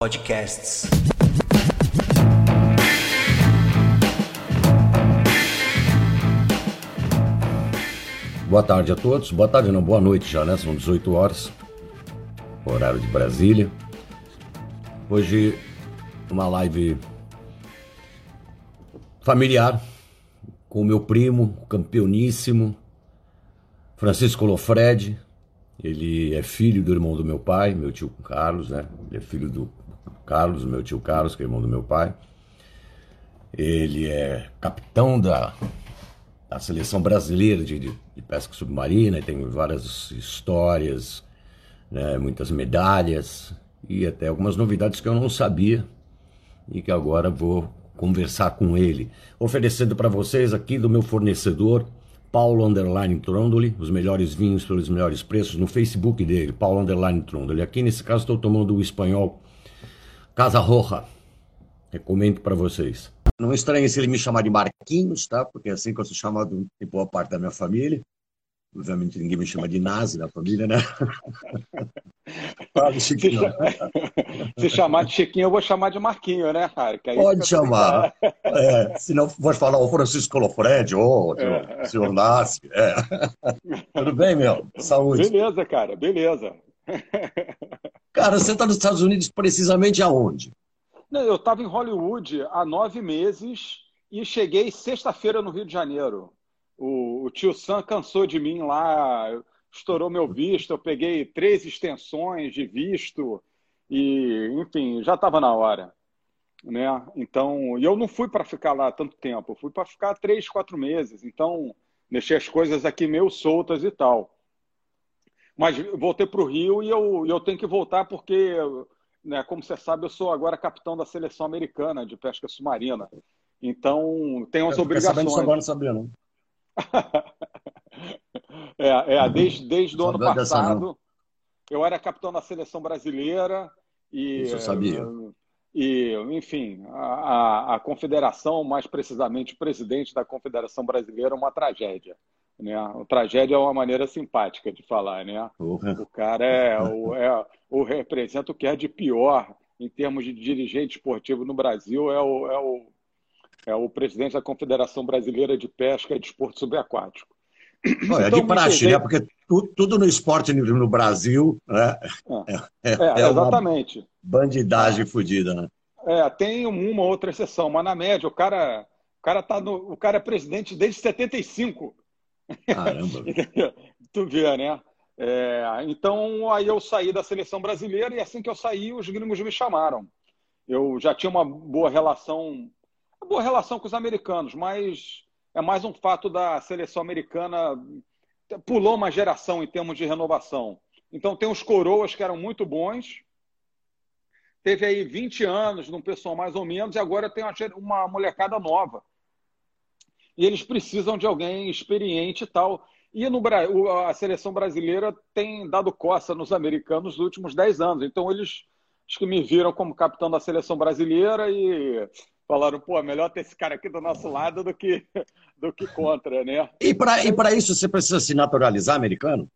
Podcasts. Boa tarde a todos. Boa tarde, não, boa noite já, né? São 18 horas, horário de Brasília. Hoje, uma live familiar com o meu primo, campeoníssimo, Francisco Lofred. Ele é filho do irmão do meu pai, meu tio Carlos, né? Ele é filho do Carlos, meu tio Carlos, que é irmão do meu pai. Ele é capitão da, da seleção brasileira de, de, de pesca submarina tem várias histórias, né, muitas medalhas e até algumas novidades que eu não sabia e que agora vou conversar com ele, oferecendo para vocês aqui do meu fornecedor Paulo Underline Trondoli, os melhores vinhos pelos melhores preços no Facebook dele, Paulo Underline Trondoli. Aqui nesse caso estou tomando o espanhol Casa Roja. Recomendo para vocês. Não estranhe se ele me chamar de Marquinhos, tá? Porque é assim que eu sou chamado em boa parte da minha família. Obviamente ninguém me chama de Nazi na família, né? Fala, Chiquinho. Se chamar de Chiquinho, eu vou chamar de Marquinho, né, Harry? Pode chamar. É, se não for falar o Francisco Lofred ou é. o senhor Nazi. É. Tudo bem, meu? Saúde. Beleza, cara, beleza. Cara, você está nos Estados Unidos precisamente aonde? Eu estava em Hollywood há nove meses e cheguei sexta-feira no Rio de Janeiro. O, o, tio Sam cansou de mim lá, estourou meu visto, eu peguei três extensões de visto e, enfim, já estava na hora. Né? Então, e eu não fui para ficar lá tanto tempo, fui para ficar três, quatro meses. Então, deixei as coisas aqui meio soltas e tal. Mas voltei para o Rio e eu, eu tenho que voltar porque, né, como você sabe, eu sou agora capitão da seleção americana de pesca submarina. Então, tenho as obrigações. Sabendo não sabia, não. é, é, desde, desde o ano passado, eu era capitão da seleção brasileira e. Isso eu sabia. E, enfim, a, a confederação, mais precisamente o presidente da confederação brasileira, é uma tragédia. Né? O tragédia é uma maneira simpática de falar, né? Uhum. O cara é o, é o representa o que é de pior em termos de dirigente esportivo no Brasil é o, é o, é o presidente da Confederação Brasileira de Pesca e Desporto Subaquático. Não, é então, de praxe, né? Porque tudo, tudo, no esporte no Brasil né? é, é, é, é exatamente. bandidagem fodida, né? É, tem uma outra exceção, mas na média o cara, o cara, tá no, o cara é presidente desde 75. Caramba. tu vê, né? É, então, aí eu saí da seleção brasileira e assim que eu saí, os gringos me chamaram. Eu já tinha uma boa relação, uma boa relação com os americanos, mas é mais um fato da seleção americana pulou uma geração em termos de renovação. Então, tem os coroas que eram muito bons, teve aí 20 anos num pessoal mais ou menos, e agora tem uma molecada nova e eles precisam de alguém experiente e tal. E no, a seleção brasileira tem dado coça nos americanos nos últimos 10 anos. Então, eles acho que me viram como capitão da seleção brasileira e falaram, pô, melhor ter esse cara aqui do nosso lado do que, do que contra, né? E para isso você precisa se naturalizar americano?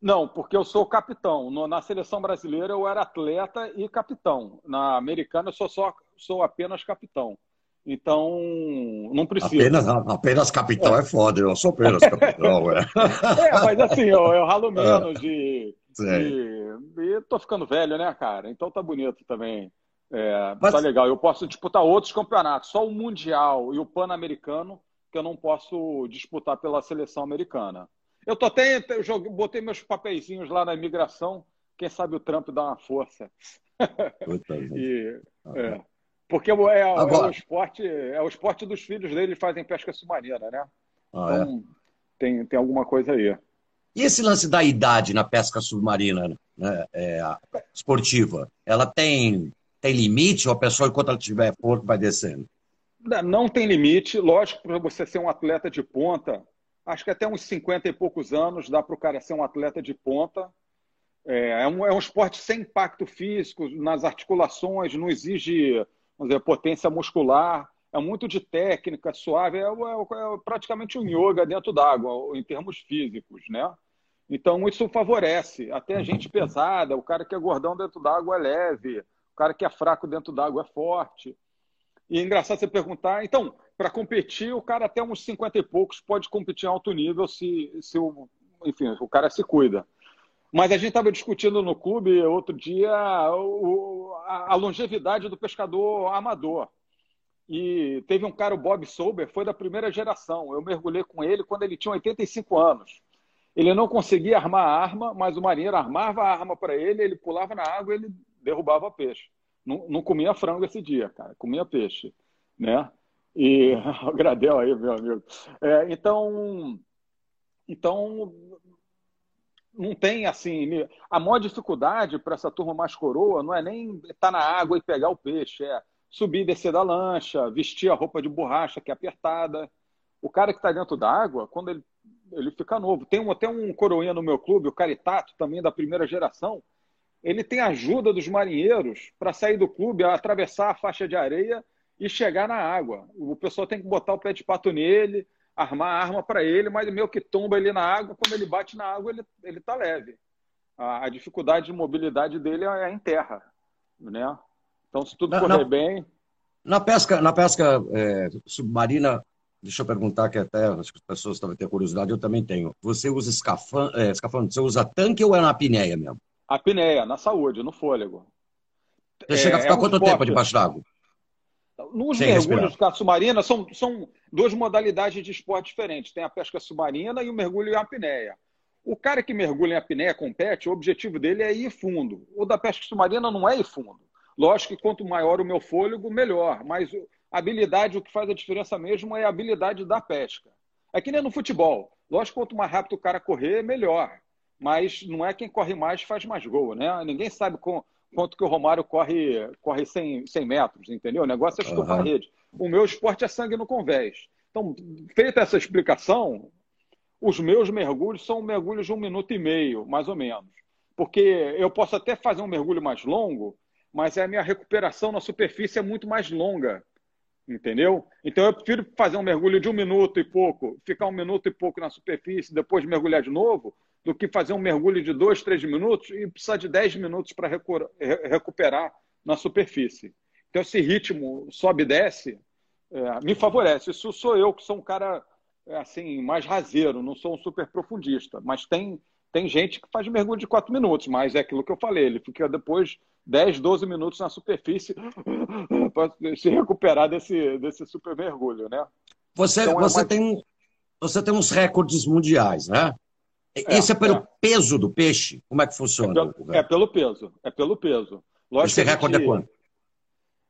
Não, porque eu sou capitão. No, na seleção brasileira eu era atleta e capitão. Na americana eu sou, só, sou apenas capitão. Então, não precisa. Apenas, apenas capitão é, é foda, eu sou apenas capitão. é. é, mas assim, eu, eu ralo menos de, de. E tô ficando velho, né, cara? Então tá bonito também. É, mas... Tá legal. Eu posso disputar outros campeonatos, só o Mundial e o Pan-Americano, que eu não posso disputar pela seleção americana. Eu tô até. Eu botei meus papeizinhos lá na imigração. Quem sabe o Trump dá uma força. Puta, e, é. Porque é, é, Agora... é, o esporte, é o esporte dos filhos dele fazem pesca submarina, né? Ah, é? então, é? tem, tem alguma coisa aí. E esse lance da idade na pesca submarina né, é, esportiva, ela tem, tem limite ou a pessoa, enquanto ela tiver força, vai descendo? Não tem limite. Lógico, para você ser um atleta de ponta, acho que até uns 50 e poucos anos dá para o cara ser um atleta de ponta. É, é, um, é um esporte sem impacto físico nas articulações, não exige vamos dizer, potência muscular, é muito de técnica, suave, é, é, é praticamente um yoga dentro d'água, em termos físicos, né? Então, isso favorece. Até a gente pesada, o cara que é gordão dentro d'água é leve, O cara que é fraco dentro d'água é forte. E é engraçado você perguntar, então, para competir, o cara até uns 50 e poucos pode competir em alto nível se, se o, enfim, o cara se cuida. Mas a gente estava discutindo no clube outro dia o, a, longevidade do pescador amador. E teve um cara, o Bob Sober, foi da primeira geração. Eu mergulhei com ele quando ele tinha 85 anos. Ele não conseguia armar a arma, mas o marinheiro armava a arma para ele, ele pulava na água e ele derrubava peixe. Não, não comia frango esse dia, cara, comia peixe, né? E o Gradel aí, meu amigo. É, então, então não tem assim. A maior dificuldade para essa turma mais coroa não é nem estar tá na água e pegar o peixe, é subir e descer da lancha, vestir a roupa de borracha que é apertada. O cara que está dentro da água, quando ele, ele fica novo. Tem um, até um coroinha no meu clube, o Caritato, também da primeira geração. Ele tem ajuda dos marinheiros para sair do clube, atravessar a faixa de areia e chegar na água. O pessoal tem que botar o pé de pato nele, armar a arma para ele, mas meio que tomba ele na água, quando ele bate na água, ele, ele tá leve. A, a dificuldade de mobilidade dele é em terra, né? Então, se tudo na, correr na, bem... Na pesca, na pesca é, submarina, deixa eu perguntar, que até as pessoas devem ter curiosidade, eu também tenho. Você usa escafandro, é, escafandro, você usa tanque ou é na apneia mesmo? Apneia, na saúde, no fôlego. Você é, chega a ficar é um quanto esporte. tempo debaixo d'água? Nos Sem mergulhos de caça submarina, são, são duas modalidades de esporte diferentes. Tem a pesca submarina e o mergulho em apneia. O cara que mergulha em apneia compete, o objetivo dele é ir fundo. O da pesca submarina não é ir fundo. Lógico que quanto maior o meu fôlego, melhor. Mas a habilidade, o que faz a diferença mesmo é a habilidade da pesca. É que nem no futebol. Lógico que quanto mais rápido o cara correr, melhor. Mas não é quem corre mais faz mais gol, né? Ninguém sabe com, quanto que o Romário corre, corre 100, 100 metros, entendeu? O negócio é estufar uhum. a rede. O meu esporte é sangue no convés. Então, feita essa explicação, os meus mergulhos são mergulhos de um minuto e meio, mais ou menos. Porque eu posso até fazer um mergulho mais longo, mas a minha recuperação na superfície é muito mais longa. Entendeu? Então eu prefiro fazer um mergulho de um minuto e pouco, ficar um minuto e pouco na superfície, depois mergulhar de novo, do que fazer um mergulho de dois, três minutos e precisar de dez minutos para recuperar na superfície. Então, esse ritmo sobe e desce é, me favorece. Isso sou eu, que sou um cara é, assim mais raseiro, não sou um super profundista. Mas tem, tem gente que faz mergulho de quatro minutos, mas é aquilo que eu falei, ele fica depois 10, 12 minutos na superfície para se recuperar desse, desse super mergulho, né? Você, então, você, é mais... tem, você tem uns recordes mundiais, né? É, Esse é pelo é. peso do peixe? Como é que funciona? É pelo, é pelo peso. É pelo peso. Lógico Esse recorde é quanto?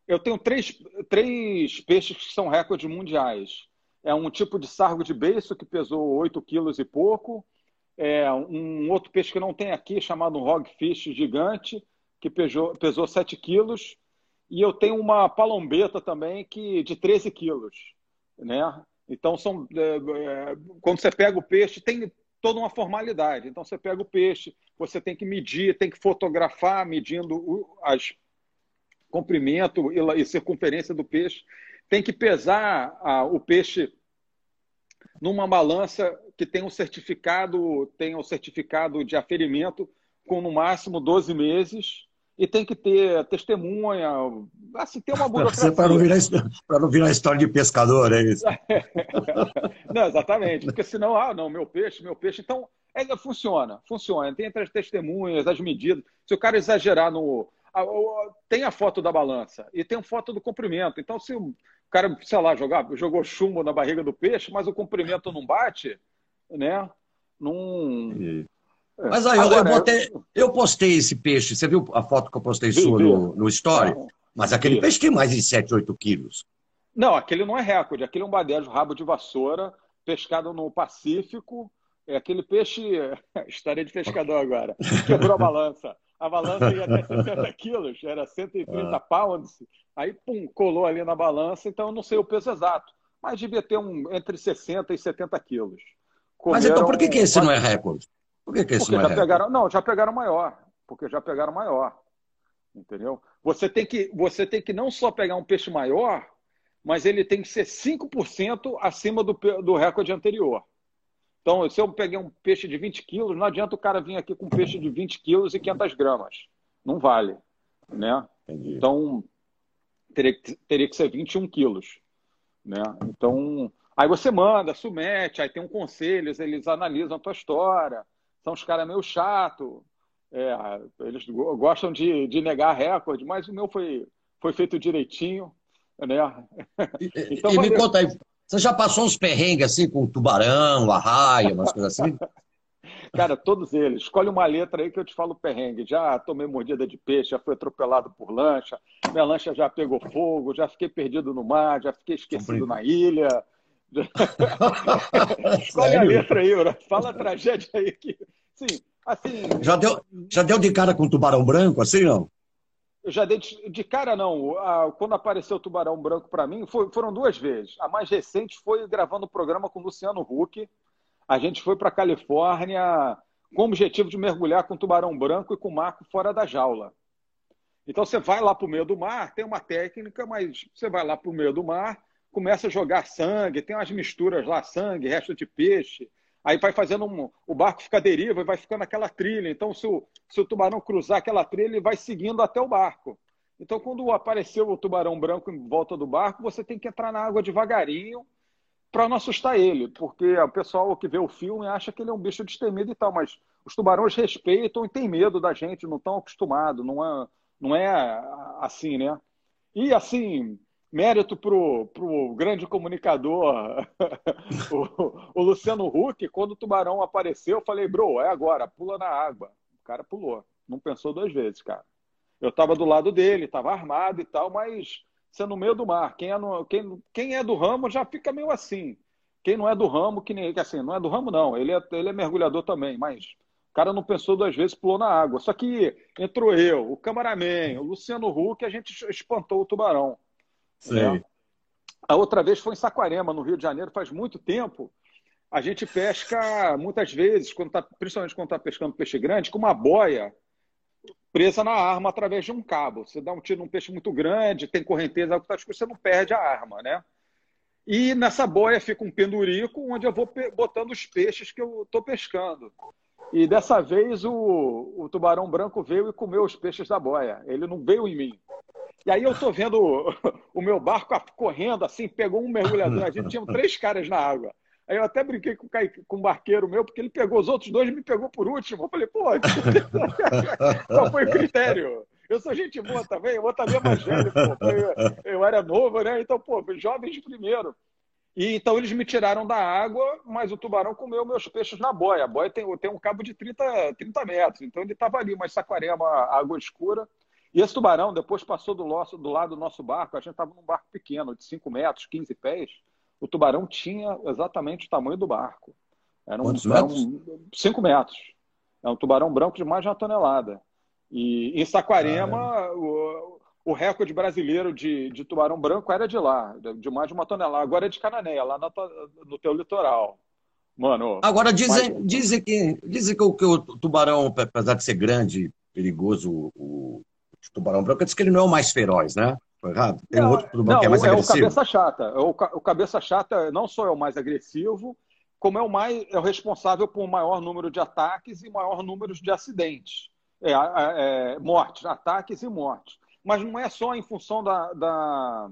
Eu tenho três, três peixes que são recordes mundiais. É um tipo de sargo de beiço que pesou 8 quilos e pouco. É um outro peixe que não tem aqui, chamado um hogfish gigante, que pesou, pesou 7 quilos. E eu tenho uma palombeta também que de 13 quilos. Né? Então, são, é, é, quando você pega o peixe, tem, toda uma formalidade. Então, você pega o peixe, você tem que medir, tem que fotografar, medindo o as comprimento e, circunferência do peixe. Tem que pesar a, o peixe numa balança que tem um certificado, tem um certificado de aferimento com no máximo 12 meses e tem que ter testemunha, assim, tem uma burocracia. Para não, virar, para não virar história de pescador, é isso? não, exatamente, porque senão, ah, não, meu peixe, meu peixe. Então, é, funciona, funciona. Tem entre as testemunhas, as medidas. Se o cara exagerar no. tem a foto da balança e tem a foto do comprimento. Então, se o cara, sei lá, jogar, jogou chumbo na barriga do peixe, mas o comprimento não bate, né? Não. É. Mas aí, Agora, eu, botei, eu postei esse peixe, você viu a foto que eu postei vi, sua vi. No, no Story? É. Mas aquele vi. peixe tem mais de 7, 8 quilos. Não, aquele não é recorde, aquele é um badejo rabo de vassoura, pescado no Pacífico. É aquele peixe, história de pescador agora, quebrou a balança. A balança ia até 60 quilos, era 130 ah. pounds. Aí, pum, colou ali na balança, então eu não sei o peso exato. Mas devia ter um entre 60 e 70 quilos. Comeram mas então por que, que esse não é recorde? Por que, que esse porque não é já pegaram, Não, já pegaram maior. Porque já pegaram maior. Entendeu? Você tem que, você tem que não só pegar um peixe maior, mas ele tem que ser 5% acima do, do recorde anterior. Então, se eu peguei um peixe de 20 quilos, não adianta o cara vir aqui com um peixe de 20 quilos e 500 gramas. Não vale. né? Entendi. Então, teria, teria que ser 21 quilos, né? Então, aí você manda, submete, aí tem um conselho, eles analisam a tua história, são os caras meio chato, é, eles gostam de, de negar recorde, mas o meu foi, foi feito direitinho, né? então, e me conta aí, você já passou uns perrengues assim com tubarão, arraia, umas coisas assim? Cara, todos eles. Escolhe uma letra aí que eu te falo perrengue. Já tomei mordida de peixe, já fui atropelado por lancha, minha lancha já pegou fogo, já fiquei perdido no mar, já fiquei esquecido na ilha. Escolhe Sério? a letra aí, Ura. fala a tragédia aí. Que... Sim, assim. Já deu, já deu de cara com tubarão branco, assim não? Eu já dei de, de cara, não. quando apareceu o Tubarão Branco para mim, foi, foram duas vezes. A mais recente foi gravando o programa com o Luciano Huck. A gente foi para Califórnia com o objetivo de mergulhar com tubarão branco e com marco fora da jaula. Então você vai lá para o meio do mar, tem uma técnica, mas você vai lá para o meio do mar, começa a jogar sangue, tem umas misturas lá, sangue, resto de peixe, aí vai fazendo um, o barco fica deriva e vai ficando aquela trilha. Então, se o, se o tubarão cruzar aquela trilha, ele vai seguindo até o barco. Então, quando apareceu o tubarão branco em volta do barco, você tem que entrar na água devagarinho para não assustar ele, porque o pessoal que vê o filme acha que ele é um bicho destemido e tal, mas os tubarões respeitam e têm medo da gente, não estão acostumados, não é, não é assim, né? E assim, mérito para o grande comunicador, o, o, Luciano Huck, quando o tubarão apareceu, eu falei, bro, é agora, pula na água. O cara pulou, não pensou duas vezes, cara. Eu estava do lado dele, estava armado e tal, mas você é no meio do mar. Quem é, no, quem, quem é do ramo já fica meio assim. Quem não é do ramo, que nem assim, não é do ramo, não. Ele é, ele é mergulhador também, mas o cara não pensou duas vezes, pulou na água. Só que entrou eu, o cameraman, o Luciano Huck, a gente espantou o tubarão. Né? A outra vez foi em Saquarema, no Rio de Janeiro, faz muito tempo. A gente pesca muitas vezes, quando tá, principalmente quando está pescando peixe grande, com uma boia presa na arma através de um cabo. Você dá um tiro num peixe muito grande, tem correnteza, algo tá você não perde a arma, né? E nessa boia fica um pendurico onde eu vou botando os peixes que eu estou pescando. E dessa vez o, o tubarão branco veio e comeu os peixes da boia. Ele não veio em mim. E aí eu estou vendo o, o, meu barco correndo assim, pegou um mergulhador. A gente tinha três caras na água. Aí eu até brinquei com, com um barqueiro meu, porque ele pegou os outros dois e me pegou por último. Eu falei, pô, qual foi o critério? Eu sou gente boa também, outro também mais velho, pô. Eu, eu era novo, né? Então, pô, jovens de primeiro. E então eles me tiraram da água, mas o tubarão comeu meus peixes na boia. A boia tem, tem um cabo de 30, 30 metros, então ele estava ali, mas Saquarema, água escura. E esse tubarão depois passou do, nosso, do lado do nosso barco. A gente estava num barco pequeno, de 5 metros, 15 pés. O tubarão tinha exatamente o tamanho do barco. Era um, Quantos metros? 5 metros. É um tubarão branco de mais de uma tonelada. E em Saquarema, o, o, recorde brasileiro de, de, tubarão branco era de lá, de mais de uma tonelada. Agora é de Cananéia, lá no, no teu litoral. Mano. Agora dizem, mas... dizem, que, dizem que, o, que o tubarão, apesar de ser grande, perigoso, o, tubarão branco, diz que ele não é o mais feroz, né? errado? Tem não, outro tubarão que é mais é agressivo. É o cabeça chata. O, o cabeça chata não só é o mais agressivo, como é o mais é o responsável por maior número de ataques e maior número de acidentes, é, é, mortes, ataques e mortes. Mas não é só em função da, da,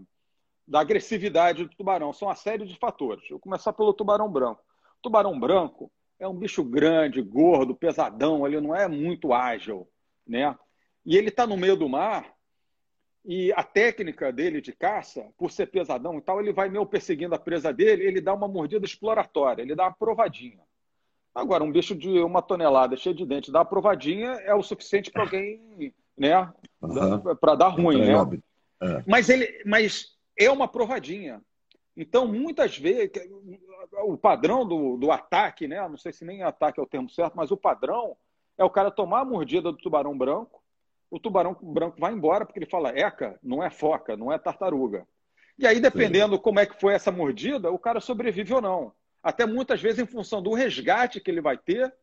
da agressividade do tubarão, são uma série de fatores. Eu vou começar pelo tubarão branco. O tubarão branco é um bicho grande, gordo, pesadão, ele não é muito ágil, né? E ele está no meio do mar e a técnica dele de caça, por ser pesadão e tal, ele vai meio perseguindo a presa dele, ele dá uma mordida exploratória, ele dá uma provadinha. Agora, um bicho de uma tonelada cheio de dente, dar uma provadinha é o suficiente para alguém, né, uhum. para dar ruim, né? É. Mas ele, mas é uma provadinha. Então, muitas vezes, o padrão do, do ataque, né? Não sei se nem ataque é o termo certo, mas o padrão é o cara tomar a mordida do tubarão branco, o tubarão branco vai embora porque ele fala eca, não é foca, não é tartaruga. E aí, dependendo Sim. como é que foi essa mordida, o cara sobrevive ou não. Até muitas vezes em função do resgate que ele vai ter,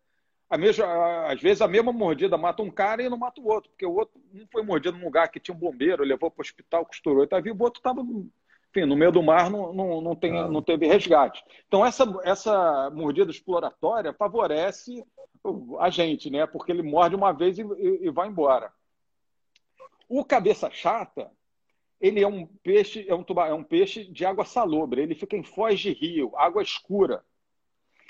a mesma, às vezes a mesma mordida mata um cara e não mata o outro, porque o outro não foi mordido num lugar que tinha um bombeiro, levou para o hospital, costurou e tá vivo, o outro estava enfim, no meio do mar não, não, não, tem, ah. não teve resgate. Então, essa, essa mordida exploratória favorece a gente, né? Porque ele morde uma vez e, e, e vai embora. O cabeça chata, ele é um peixe, é um, tubarão, é um peixe de água salobre, ele fica em foz de rio, água escura.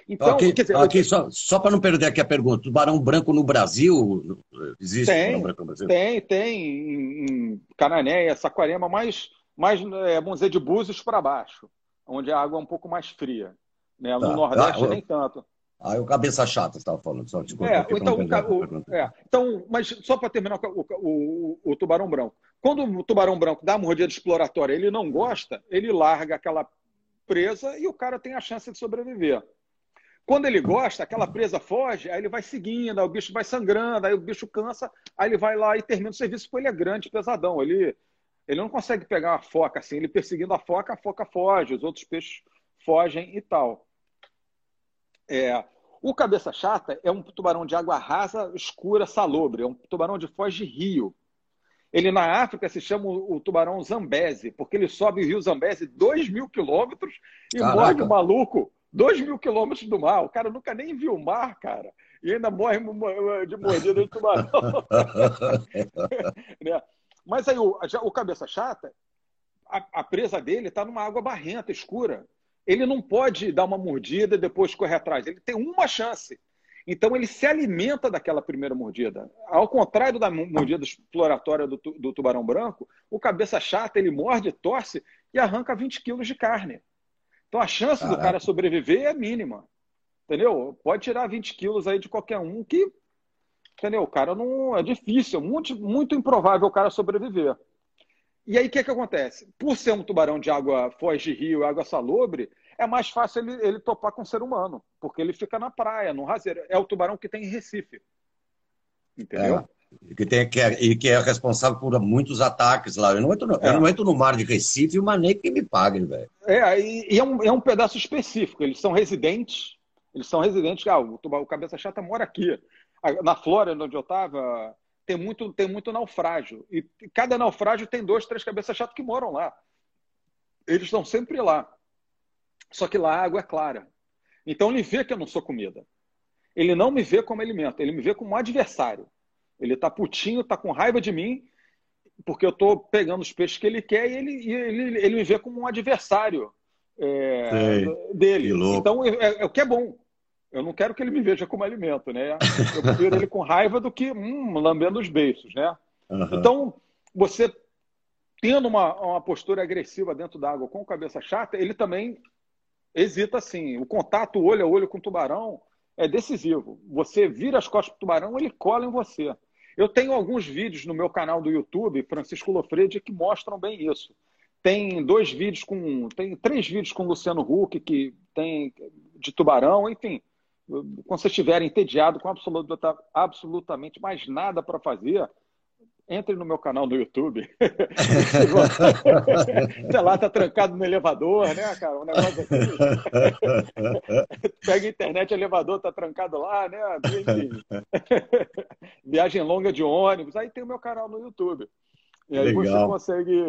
Então, aqui, dizer, aqui só, só para não perder aqui a pergunta, tubarão branco no Brasil existe tem, branco no Brasil? Tem, tem em, Cananéia, Saquarema, mais, mais é, vamos dizer, de Búzios para baixo, onde a água é um pouco mais fria. Né? No tá. Nordeste, ah, nem tanto. Ah, é o cabeça chata estava falando. Só, tipo, é, então, o, é, então, mas só para terminar o, o, o, tubarão branco. Quando o tubarão branco dá uma mordida exploratória ele não gosta, ele larga aquela presa e o cara tem a chance de sobreviver. Quando ele gosta, aquela presa foge, aí ele vai seguindo, aí o bicho vai sangrando, aí o bicho cansa, aí ele vai lá e termina o serviço, porque ele é grande, pesadão. Ele, ele não consegue pegar uma foca assim, ele perseguindo a foca, a foca foge, os outros peixes fogem e tal. É, o cabeça chata é um tubarão de água rasa, escura, salobre. É um tubarão de foz de rio. Ele na África se chama o tubarão Zambeze, porque ele sobe o rio Zambeze 2 mil quilômetros e Caraca. morde o maluco 2 mil quilômetros do mar. O cara nunca nem viu o mar, cara. E ainda morre de mordida de tubarão. né? Mas aí o, o cabeça chata, a, a presa dele está numa água barrenta, escura ele não pode dar uma mordida e depois correr atrás. Ele tem uma chance. Então ele se alimenta daquela primeira mordida. Ao contrário da mordida exploratória do, do tubarão branco, o cabeça chata ele morde, torce e arranca 20 quilos de carne. Então a chance Caraca. do cara sobreviver é mínima. Entendeu? Pode tirar 20 quilos aí de qualquer um que. Entendeu? O cara não. É difícil, muito, muito improvável o cara sobreviver. E aí o que, que acontece? Por ser um tubarão de água foz de rio, água salobre, é mais fácil ele, ele topar com o ser humano, porque ele fica na praia, no raseiro. É o tubarão que tem em Recife. Entendeu? É. E que, tem, que, é, e que é responsável por muitos ataques lá. Eu não entro no, é. eu não entro no mar de Recife o mané que me pague, velho. É, e, e, é, um, é um pedaço específico. Eles são residentes. Eles são residentes. Ah, o, o Cabeça Chata mora aqui. Na Flórida, onde eu estava, tem muito, tem muito naufrágio. E cada naufrágio tem dois, três cabeças chatas que moram lá. Eles estão sempre lá. Só que lá a água é clara. Então ele vê que eu não sou comida. Ele não me vê como alimento, ele me vê como um adversário. Ele está putinho, está com raiva de mim, porque eu estou pegando os peixes que ele quer e ele, ele, ele me vê como um adversário é, dele. Então é, é, o que é bom. Eu não quero que ele me veja como alimento, né? Eu prefiro ele com raiva do que hum, lambendo os beiços, né? Uhum. Então, você tendo uma, uma postura agressiva dentro da água com cabeça chata, ele também hesita sim. O contato olho a olho com o tubarão é decisivo. Você vira as costas para o tubarão, ele cola em você. Eu tenho alguns vídeos no meu canal do YouTube, Francisco Lofredi, que mostram bem isso. Tem dois vídeos com. Tem três vídeos com Luciano Huck, que tem de tubarão, enfim. Quando vocês estiverem entediado com absoluta, absolutamente mais nada para fazer, entre no meu canal no YouTube. Sei lá, tá trancado no elevador, né, cara? Um negócio assim. Pega a internet, elevador tá trancado lá, né? Viagem longa de ônibus. Aí tem o meu canal no YouTube. E aí Legal. você consegue.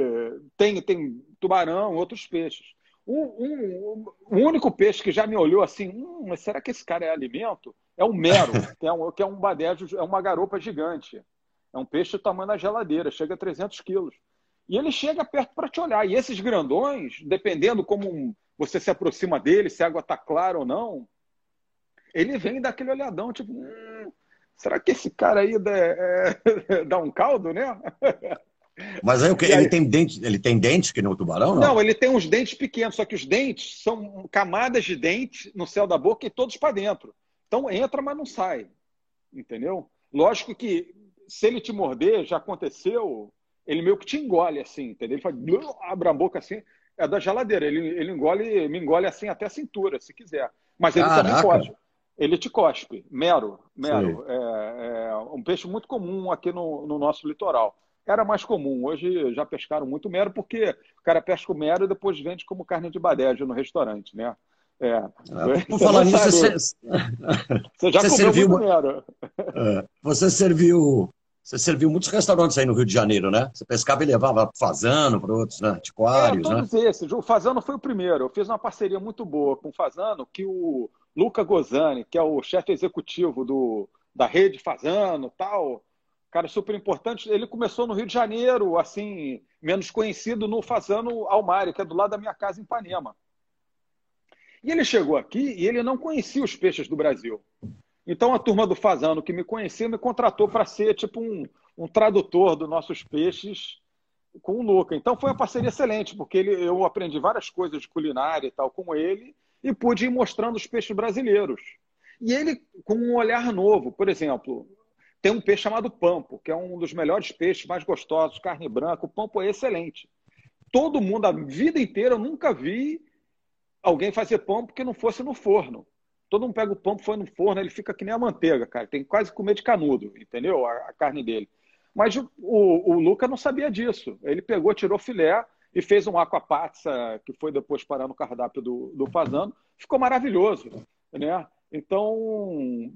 Tem, tem tubarão, outros peixes. Um, um, o único peixe que já me olhou assim, hum, mas será que esse cara é alimento? É o mero, que é um, que é um badejo, é uma garopa gigante. É um peixe do tamanho da geladeira, chega a 300 quilos. E ele chega perto para te olhar. E esses grandões, dependendo como você se aproxima dele, se a água está clara ou não, ele vem daquele olhadão, tipo, hum, será que esse cara aí dá, é, dá um caldo, né? Mas aí o que? Ele, tem dente, ele tem dentes que nem o tubarão, não? Não, ele tem uns dentes pequenos, só que os dentes são camadas de dente no céu da boca e todos para dentro. Então entra, mas não sai. Entendeu? Lógico que se ele te morder, já aconteceu, ele meio que te engole assim, entendeu? Ele faz, abre a boca assim, é da geladeira. Ele, ele engole, me engole assim até a cintura, se quiser. Mas ele Caraca. também pode. Ele te cospe, mero, mero. É, é, um peixe muito comum aqui no, no nosso litoral. Era mais comum, hoje já pescaram muito mero, porque o cara pesca o mero e depois vende como carne de badejo no restaurante, né? É. Ah, por falar nisso, você, você já você serviu muito mero. É, você serviu você serviu muitos restaurantes aí no Rio de Janeiro, né? Você pescava e levava fazano para outros, né? Antiquários, é, todos né? esses. O Fazano foi o primeiro. Eu fiz uma parceria muito boa com o Fazano, que o Luca Gozani, que é o chefe executivo do, da rede Fazano tal, cara super importante. Ele começou no Rio de Janeiro, assim, menos conhecido, no Fazano Almari, que é do lado da minha casa em Ipanema. E ele chegou aqui e ele não conhecia os peixes do Brasil. Então a turma do Fazano que me conhecia me contratou para ser tipo um, um tradutor dos nossos peixes com o Luca. Então foi uma parceria excelente, porque ele, eu aprendi várias coisas de culinária e tal com ele e pude ir mostrando os peixes brasileiros. E ele com um olhar novo. Por exemplo, tem um peixe chamado pampo, que é um dos melhores peixes, mais gostosos, carne branca. O pampo é excelente. Todo mundo, a vida inteira, eu nunca vi alguém fazer pampo que não fosse no forno. Todo mundo pega o pampo, foi no forno, ele fica que nem a manteiga, cara. Tem quase comer de canudo, entendeu? A, a carne dele. Mas o, o, o Luca não sabia disso. Ele pegou, tirou filé e fez um aquapazza, que foi depois parar no cardápio do, do Fazano. Ficou maravilhoso, né? Então,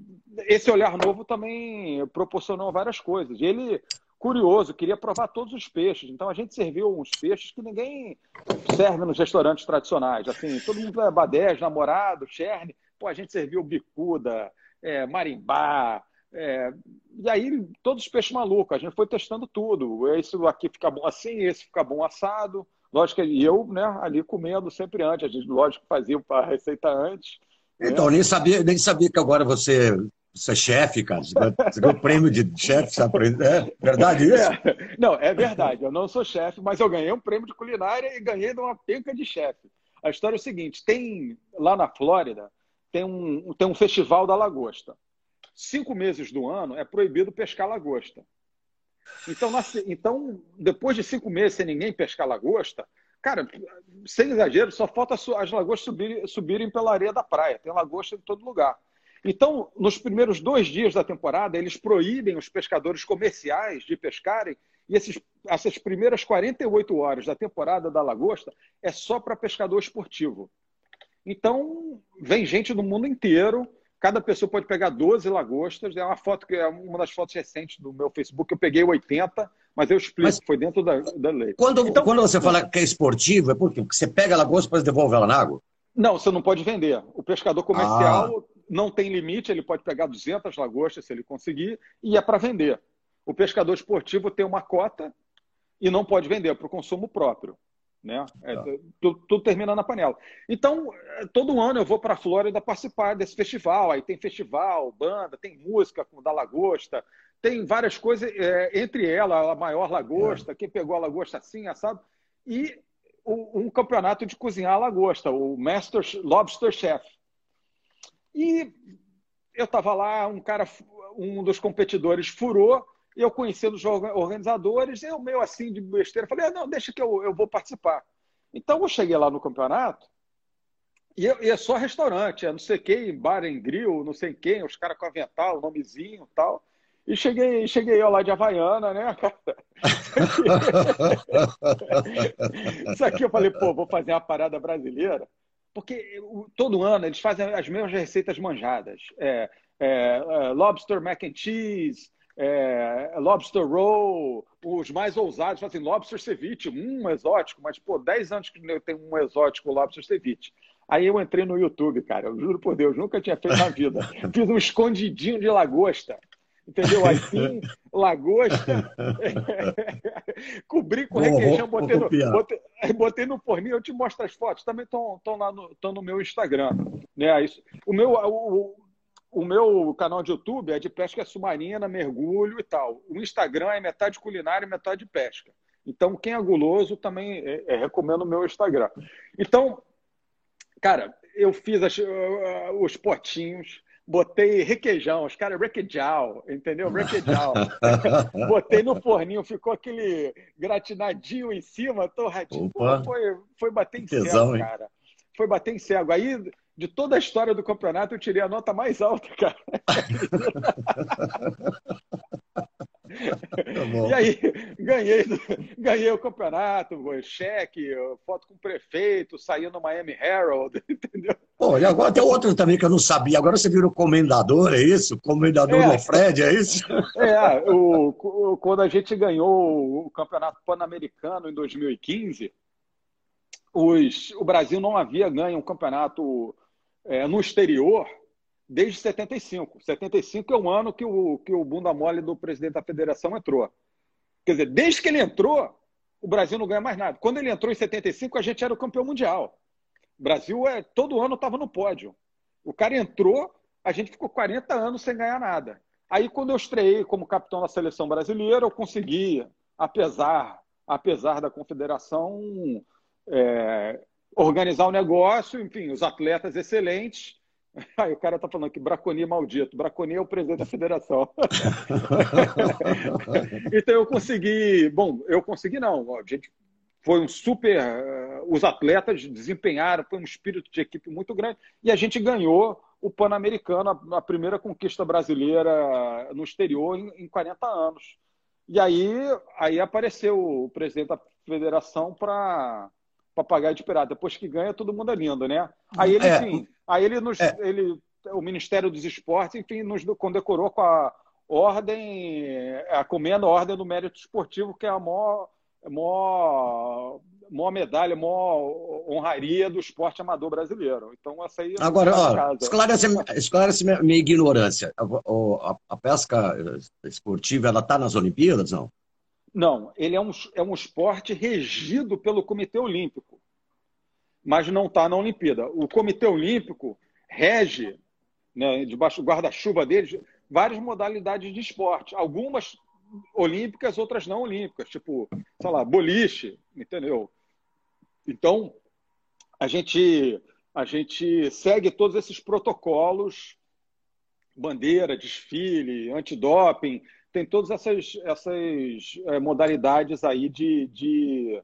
esse olhar novo também proporcionou várias coisas. Ele, curioso, queria provar todos os peixes. Então, a gente serviu uns peixes que ninguém serve nos restaurantes tradicionais. Assim, todo mundo é badege, namorado, cherne. Pô, a gente serviu bicuda, é, marimbá, é, e aí, todos os peixes malucos, a gente foi testando tudo. Esse aqui fica bom assim, esse fica bom assado. Lógico que eu, né, ali comendo sempre antes. A gente, lógico, fazia a receita antes. Então, nem sabia, nem sabia que agora você, você é chefe, cara. Você ganhou o prêmio de chefe, sabe? É verdade isso? É. Não, é verdade. Eu não sou chefe, mas eu ganhei um prêmio de culinária e ganhei de uma penca de chefe. A história é o seguinte: tem lá na Flórida tem um, tem um festival da lagosta. Cinco meses do ano é proibido pescar lagosta. Então, então, depois de cinco meses sem ninguém pescar lagosta, Cara, sem exagero, só falta as lagostas subirem, subirem pela areia da praia. Tem lagosta em todo lugar. Então, nos primeiros dois dias da temporada, eles proíbem os pescadores comerciais de pescarem, e esses, essas primeiras 48 horas da temporada da lagosta é só para pescador esportivo. Então, vem gente do mundo inteiro Cada pessoa pode pegar 12 lagostas. É uma foto que é uma das fotos recentes do meu Facebook. Eu peguei 80, mas eu explico, mas, foi dentro da, da lei. Quando, então, quando você fala que é esportivo, é porque você pega a lagosta e depois devolve ela na água? Não, você não pode vender. O pescador comercial ah. não tem limite, ele pode pegar 200 lagostas se ele conseguir, e é para vender. O pescador esportivo tem uma cota e não pode vender é para o consumo próprio. Né? É, tá. tudo, tudo, termina na panela. Então, é, todo ano eu vou para a Flórida participar desse festival. Aí tem festival, banda, tem música da lagosta, tem várias coisas, é, entre elas, a maior lagosta, é. quem pegou a lagosta assim, assado, e o, um campeonato de cozinhar a lagosta, o Master Lobster Chef. E eu estava lá, um cara, um dos competidores furou eu conhecendo os organizadores, eu meio assim de besteira, falei, ah, não, deixa que eu, eu vou participar. Então eu cheguei lá no campeonato e, é só restaurante, é não sei quem, bar em grill, não sei quem, os caras com avental, nomezinho e tal. E cheguei, cheguei eu lá de Havaiana, né, Isso aqui eu falei, pô, vou fazer uma parada brasileira. Porque todo ano eles fazem as mesmas receitas manjadas. É, é, é, lobster mac and cheese, é, lobster roll, os mais ousados, assim, lobster ceviche, um exótico, mas, pô, 10 anos que eu tenho um exótico lobster ceviche. Aí eu entrei no YouTube, cara, eu juro por Deus, nunca tinha feito na vida. Fiz um escondidinho de lagosta, entendeu? Aí sim, lagosta, cobri com requeijão, botei no, botei, botei no forninho, eu te mostro as fotos, também estão lá no, no meu Instagram. Né? Isso, o meu, o, o meu canal de YouTube é de pesca submarina, mergulho e tal. O Instagram é metade culinária e metade pesca. Então, quem é guloso também é, é, recomendo o meu Instagram. Então, cara, eu fiz as, uh, os potinhos, botei requeijão, os caras requeijão, entendeu? Requeijão. botei no forninho, ficou aquele gratinadinho em cima, torradinho. Pô, foi, foi bater em céu, cara. Foi bater em cego. Aí de toda a história do campeonato, eu tirei a nota mais alta, cara. Tá e aí, ganhei, ganhei o campeonato, cheque, foto com o prefeito, saí no Miami Herald, entendeu? Pô, e agora tem outro também que eu não sabia. Agora você virou comendador, é isso? Comendador é, do Fred, é isso? É, o, o, quando a gente ganhou o campeonato pan-americano em 2015, os, o Brasil não havia ganho um campeonato é, no exterior desde 75. 75 é o ano que o, que o bunda mole do presidente da federação entrou. Quer dizer, desde que ele entrou, o Brasil não ganha mais nada. Quando ele entrou em 75, a gente era o campeão mundial. O Brasil é, todo ano estava no pódio. O cara entrou, a gente ficou 40 anos sem ganhar nada. Aí, quando eu estreiei como capitão da seleção brasileira, eu consegui, apesar, apesar da confederação, é, organizar o negócio, enfim, os atletas excelentes. Aí o cara está falando que Braconi é maldito. Braconi é o presidente da federação. então eu consegui. Bom, eu consegui não. A gente foi um super. Uh, os atletas desempenharam, foi um espírito de equipe muito grande. E a gente ganhou o Pan-Americano, a, primeira conquista brasileira no exterior em, em 40 anos. E aí, aí apareceu o presidente da federação para papagaio de pirata. Depois que ganha, todo mundo é lindo, né? Aí ele, é, enfim, aí ele nos. É. Ele, o Ministério dos Esportes, enfim, nos condecorou com a ordem, a comenda a ordem do mérito esportivo, que é a maior, maior, maior medalha, maior honraria do esporte amador brasileiro. Então, essa aí. Agora, ó, esclarece, esclarece minha, minha ignorância. A, a, a, pesca esportiva, ela está nas Olimpíadas, não? Não, ele é um, é um esporte regido pelo Comitê Olímpico, mas não está na Olimpíada. O Comitê Olímpico rege, né, debaixo do guarda-chuva deles, várias modalidades de esporte. Algumas olímpicas, outras não olímpicas, tipo, sei lá, boliche, entendeu? Então, a gente, a gente segue todos esses protocolos, bandeira, desfile, antidoping, tem todas essas, essas é, modalidades aí de, de,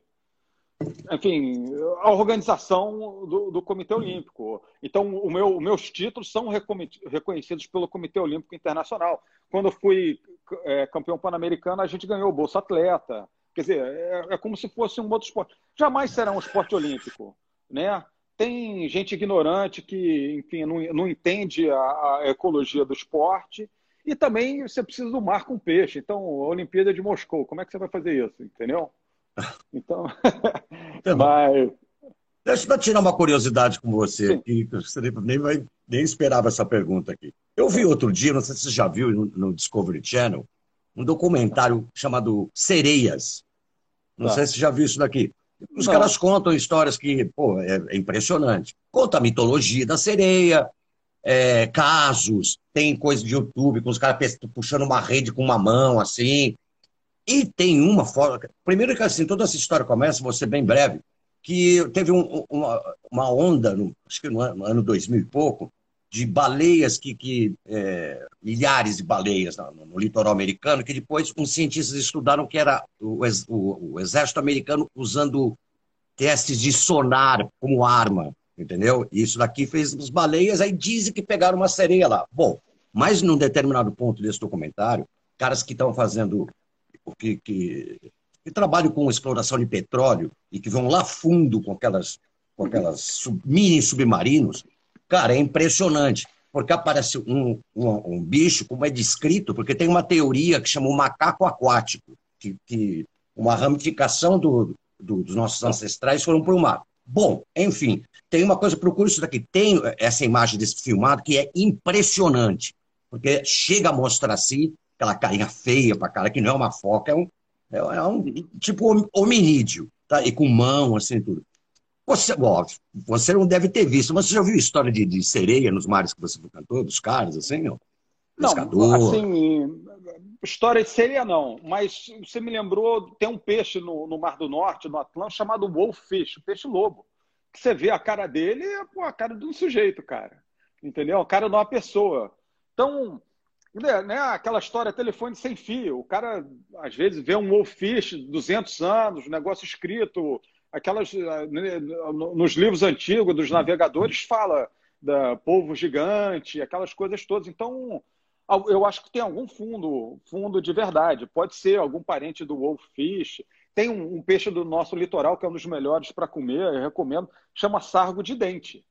enfim, a organização do, do, Comitê Olímpico. Então, o meu, meus títulos são reconhecidos pelo Comitê Olímpico Internacional. Quando eu fui é, campeão pan-americano, a gente ganhou o Bolsa Atleta. Quer dizer, é, é, como se fosse um outro esporte. Jamais será um esporte olímpico, né? Tem gente ignorante que, enfim, não, não entende a, a ecologia do esporte e também você precisa do mar com peixe. Então, a Olimpíada de Moscou, como é que você vai fazer isso? Entendeu? Então, mas... Deixa eu tirar uma curiosidade com você, que você nem, vai, nem esperava essa pergunta aqui. Eu vi outro dia, não sei se você já viu no, no Discovery Channel, um documentário chamado Sereias. Não tá. sei se você já viu isso daqui. Os não. caras contam histórias que, pô, é, é impressionante. Conta a mitologia da sereia, é, casos, tem coisa de YouTube com os caras puxando uma rede com uma mão, assim. E tem uma foto. Primeiro que assim, toda essa história começa, vou ser bem breve, que teve um, uma, uma, onda, no, acho que no ano, no ano 2000 e pouco, de baleias que, que é, milhares de baleias no, no, litoral americano, que depois uns cientistas estudaram que era o, o, o exército americano usando testes de sonar como arma entendeu? Isso daqui fez as baleias, aí dizem que pegaram uma sereia lá. Bom, mas num determinado ponto desse documentário, caras que estão fazendo, que, que, que trabalham com exploração de petróleo e que vão lá fundo com aquelas, com aquelas sub, mini submarinos, cara, é impressionante. Porque aparece um, um, um, bicho, como é descrito, porque tem uma teoria que chama o macaco aquático, que, que uma ramificação do, do, dos nossos ancestrais foram para o mar. Bom, enfim, tem uma coisa, procura isso daqui. Tem essa imagem desse filmado que é impressionante, porque chega a mostrar assim, aquela carinha feia pra cara, que não é uma foca, é um, é, é um tipo hominídeo, tá? E com mão, assim, tudo. Você, ó, você não deve ter visto, mas você já ouviu história de, de sereia nos mares que você cantou, dos caras, assim, meu? Pescador. Não, assim, história de sereia não, mas você me lembrou, tem um peixe no, no Mar do Norte, no Atlântico, chamado wolffish, peixe-lobo que você vê a cara dele é pô, a cara de um sujeito, cara. Entendeu? A cara de uma pessoa. Então, né, né, aquela história telefone sem fio. O cara, às vezes, vê um Wolfish, 200 anos, negócio escrito, aquelas né, nos livros antigos dos navegadores fala da polvo gigante, aquelas coisas todas. Então, eu acho que tem algum fundo, fundo de verdade. Pode ser algum parente do Wolfish. Tem um, um, peixe do nosso litoral que é um dos melhores para comer, eu recomendo, chama sargo de dente.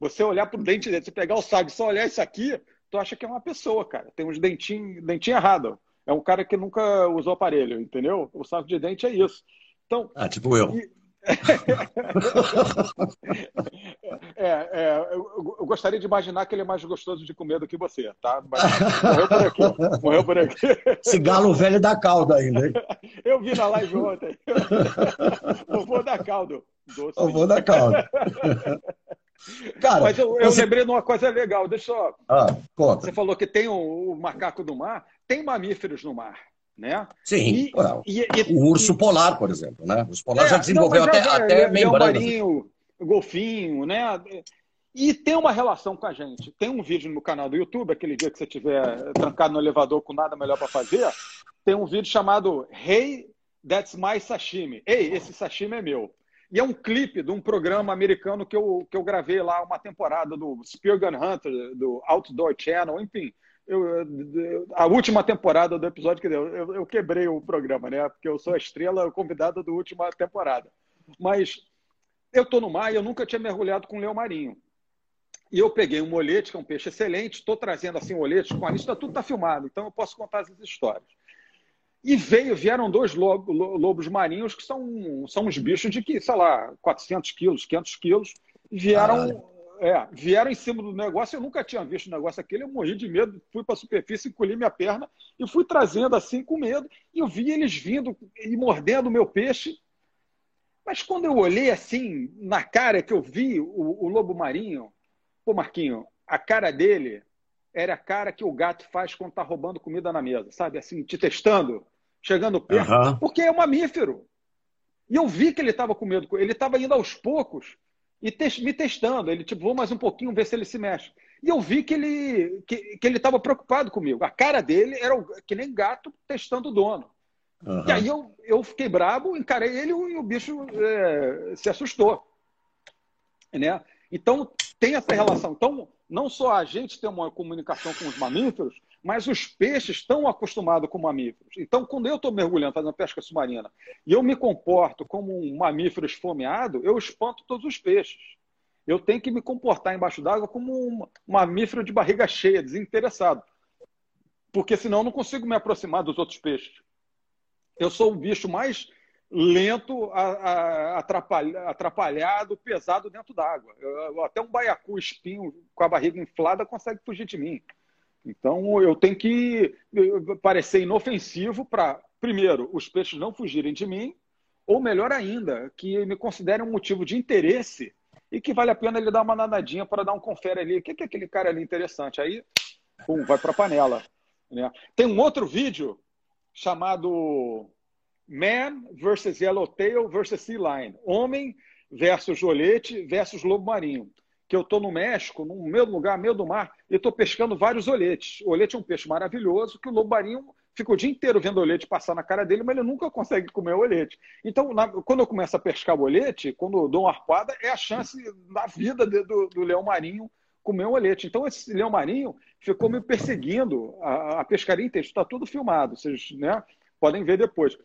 Você olhar para o dente dele, você pegar o sargo e só olhar isso aqui, tu acha que é uma pessoa, cara. Tem uns dentinhos dentinho errado. É um cara que nunca usou aparelho, entendeu? O sargo de dente é isso. Então, ah, tipo eu. E... É, é eu, eu, gostaria de imaginar que ele é mais gostoso de comer do que você, tá? Mas morreu por aqui. Morreu por aqui. Esse galo velho da caldo ainda, hein? Eu vi na live ontem. Eu vou dar caldo. Doce. Eu vou dar caldo. Cara, Mas eu, eu você... lembrei de uma coisa legal. Deixa eu. Ah, conta. Você falou que tem o, o macaco do mar. Tem mamíferos no mar né? Sim, e, e, e, o urso polar, por exemplo, né? O urso polar é, já desenvolveu não, até, já, até membranas. Marinho, golfinho, né? E tem uma relação com a gente. Tem um vídeo no canal do YouTube, aquele dia que você estiver trancado no elevador com nada melhor para fazer, tem um vídeo chamado Hey, That's My Sashimi. Ei, esse sashimi é meu. E é um clipe de um programa americano que eu, que eu gravei lá, uma temporada do Spear Gun Hunter, do Outdoor Channel, enfim eu, a última temporada do episódio que deu, eu, eu, quebrei o programa, né? Porque eu sou a estrela convidada da última temporada. Mas eu estou no mar e eu nunca tinha mergulhado com leão marinho. E eu peguei um molete, que é um peixe excelente, estou trazendo assim molete com a lista, tudo está filmado, então eu posso contar essas histórias. E veio, vieram dois lobos, lobos marinhos que são, são uns bichos de que, sei lá, 400 quilos, 500 quilos, vieram é, vieram em cima do negócio, eu nunca tinha visto o negócio aquele, eu morri de medo, fui para a superfície, encolhi minha perna e fui trazendo assim com medo, e eu vi eles vindo e mordendo o meu peixe. Mas quando eu olhei assim, na cara que eu vi o, o lobo marinho, pô, Marquinho, a cara dele era a cara que o gato faz quando está roubando comida na mesa, sabe? Assim, te testando, chegando perto, uhum. porque é um mamífero. E eu vi que ele estava com medo, ele estava indo aos poucos e te me testando. Ele, tipo, vou mais um pouquinho ver se ele se mexe. E eu vi que ele que, que ele estava preocupado comigo. A cara dele era que nem gato testando o dono. Uhum. E aí eu, eu fiquei brabo, encarei ele e o bicho é, se assustou. Né? Então, tem essa relação. Então, não só a gente tem uma comunicação com os mamíferos, mas os peixes estão acostumados com mamíferos. Então, quando eu estou mergulhando, fazendo pesca submarina, e eu me comporto como um mamífero esfomeado, eu espanto todos os peixes. Eu tenho que me comportar embaixo d'água como um mamífero de barriga cheia, desinteressado. Porque senão eu não consigo me aproximar dos outros peixes. Eu sou o bicho mais lento, atrapalhado, pesado dentro d'água. Até um baiacu espinho com a barriga inflada consegue fugir de mim. Então, eu tenho que parecer inofensivo para, primeiro, os peixes não fugirem de mim, ou melhor ainda, que me considerem um motivo de interesse e que vale a pena ele dar uma nadadinha para dar um confere ali. O que é aquele cara ali interessante? Aí, pum, vai para a panela. Né? Tem um outro vídeo chamado Man versus Yellowtail versus Sea Lion. Homem versus olete versus lobo marinho que eu estou no México, no meu lugar, meio do mar, e estou pescando vários oletes. O olete é um peixe maravilhoso que o lobo marinho fica o dia inteiro vendo o olete passar na cara dele, mas ele nunca consegue comer o olete. Então, na, quando eu começo a pescar o olete, quando eu dou uma arpada, é a chance da vida de, do, do, leão marinho comer um olete. Então, esse leão marinho ficou me perseguindo a, a pescaria inteira. Está tudo filmado, vocês né, podem ver depois.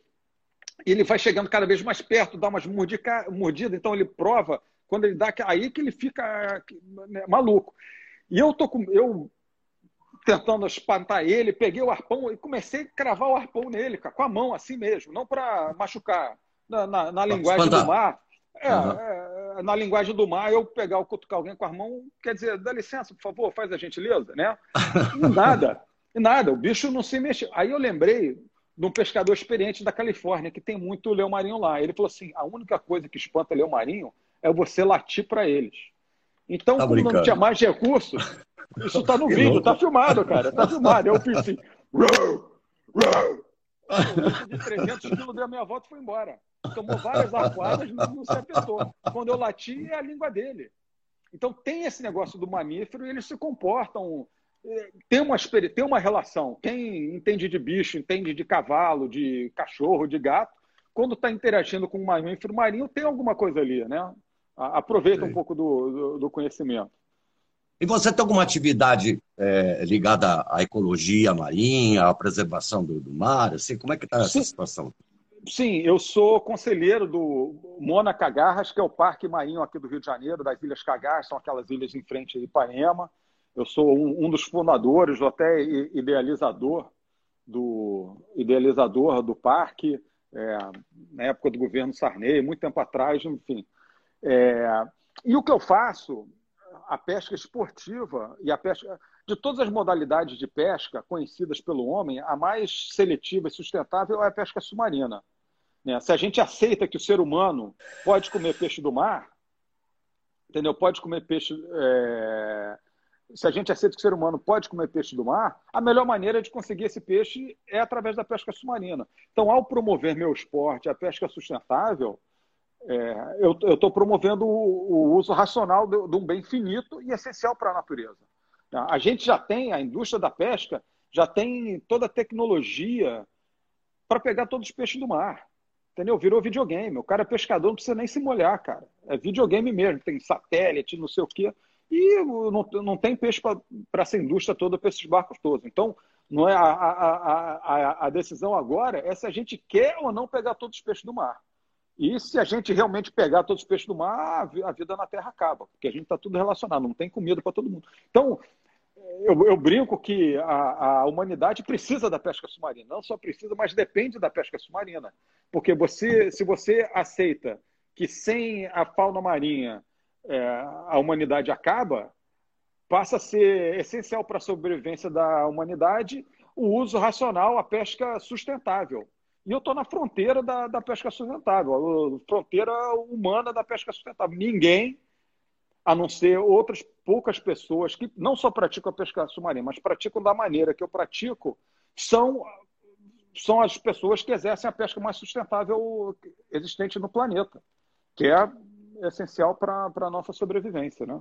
Ele vai chegando cada vez mais perto, dá umas mordidas, então ele prova quando ele dá aí que ele fica né, maluco. E eu tô com eu tentando espantar ele, peguei o arpão e comecei a cravar o arpão nele, com a mão assim mesmo, não para machucar. Na, na, na linguagem espantar. do mar, é, uhum. é, na linguagem do mar, eu pegar o cutucar alguém com a mão, quer dizer, dá licença, por favor, faz a gentileza, né? nada, nada, o bicho não se mexeu. Aí eu lembrei de um pescador experiente da Califórnia, que tem muito leão marinho lá. Ele falou assim: a única coisa que espanta leão marinho é você latir para eles. Então, tá como não tinha mais recursos, isso está no vídeo, está filmado, cara, está filmado. Eu fiz assim, row, row. De 300 quilos deu a minha volta e foi embora. Tomou várias arquadas, não, não se afetou. Quando eu lati, é a língua dele. Então, tem esse negócio do mamífero e eles se comportam. Tem uma, tem uma relação. Quem entende de bicho, entende de cavalo, de cachorro, de gato, quando está interagindo com um mamífero marinho, tem alguma coisa ali, né? Aproveita Sim. um pouco do, do, do, conhecimento. E você tem alguma atividade é, ligada à ecologia marinha, à preservação do, do mar? Assim, como é que está essa situação? Sim, eu sou conselheiro do Mona Cagarras, que é o parque marinho aqui do Rio de Janeiro, das Ilhas Cagarras, são aquelas ilhas em frente a Ipanema. Eu sou um, um dos fundadores, até idealizador do idealizador do parque, é, na época do governo Sarney, muito tempo atrás, enfim. É, e o que eu faço a pesca esportiva e a pesca. De todas as modalidades de pesca conhecidas pelo homem, a mais seletiva e sustentável é a pesca submarina. Né? Se a gente aceita que o ser humano pode comer peixe do mar, entendeu? Pode comer peixe. É... Se a gente aceita que o ser humano pode comer peixe do mar, a melhor maneira de conseguir esse peixe é através da pesca submarina. Então, ao promover meu esporte, a pesca sustentável, é, eu estou promovendo o, o, uso racional de, um bem finito e essencial para a natureza. A gente já tem, a indústria da pesca já tem toda a tecnologia para pegar todos os peixes do mar. Entendeu? Virou videogame. O cara é pescador, não precisa nem se molhar, cara. É videogame mesmo. Tem satélite, não sei o quê. E não, não tem peixe para essa indústria toda, para esses barcos todos. Então, não é a, a, a, a decisão agora é se a gente quer ou não pegar todos os peixes do mar. E se a gente realmente pegar todos os peixes do mar, a vida na Terra acaba, porque a gente está tudo relacionado, não tem comida para todo mundo. Então, eu, eu brinco que a, a, humanidade precisa da pesca submarina. Não só precisa, mas depende da pesca submarina. Porque você, se você aceita que sem a fauna marinha é, a humanidade acaba, passa a ser essencial para a sobrevivência da humanidade o uso racional, a pesca sustentável. E eu estou na fronteira da, da pesca sustentável, fronteira humana da pesca sustentável. Ninguém, a não ser outras poucas pessoas que não só praticam a pesca submarina, mas praticam da maneira que eu pratico, são, são as pessoas que exercem a pesca mais sustentável existente no planeta, que é essencial para a nossa sobrevivência. Né?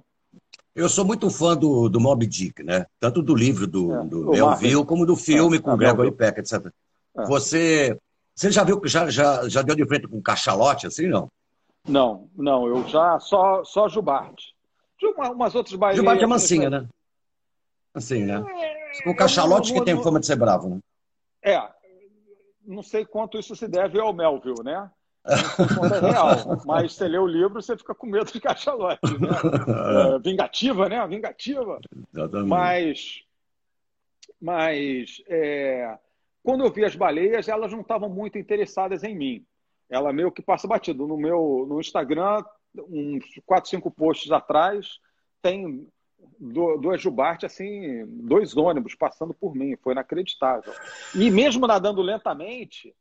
Eu sou muito fã do, do Moby Dick, né? tanto do livro do, é, do Melville, como do filme é, com o Gregory Peck, etc. É. Você você já viu que já, já, já deu de frente com um cachalote assim, não? Não, não, eu já só, só jubarte. De uma, umas outras baleias. Jubarte é mansinha, né? Assim, né? É, o cachalote que tem fama de ser bravo, né? É, não sei quanto isso se deve ao Melville, né? É real, mas você lê o livro, você fica com medo de cachalote. Né? É, vingativa, né? Vingativa. Exatamente. Mas, mas é, quando eu vi as baleias, elas não estavam muito interessadas em mim. Ela meio que passa batido. No meu no Instagram, uns 4, 5 posts atrás, tem duas jubartes, assim, dois ônibus passando por mim. Foi inacreditável. E mesmo nadando lentamente,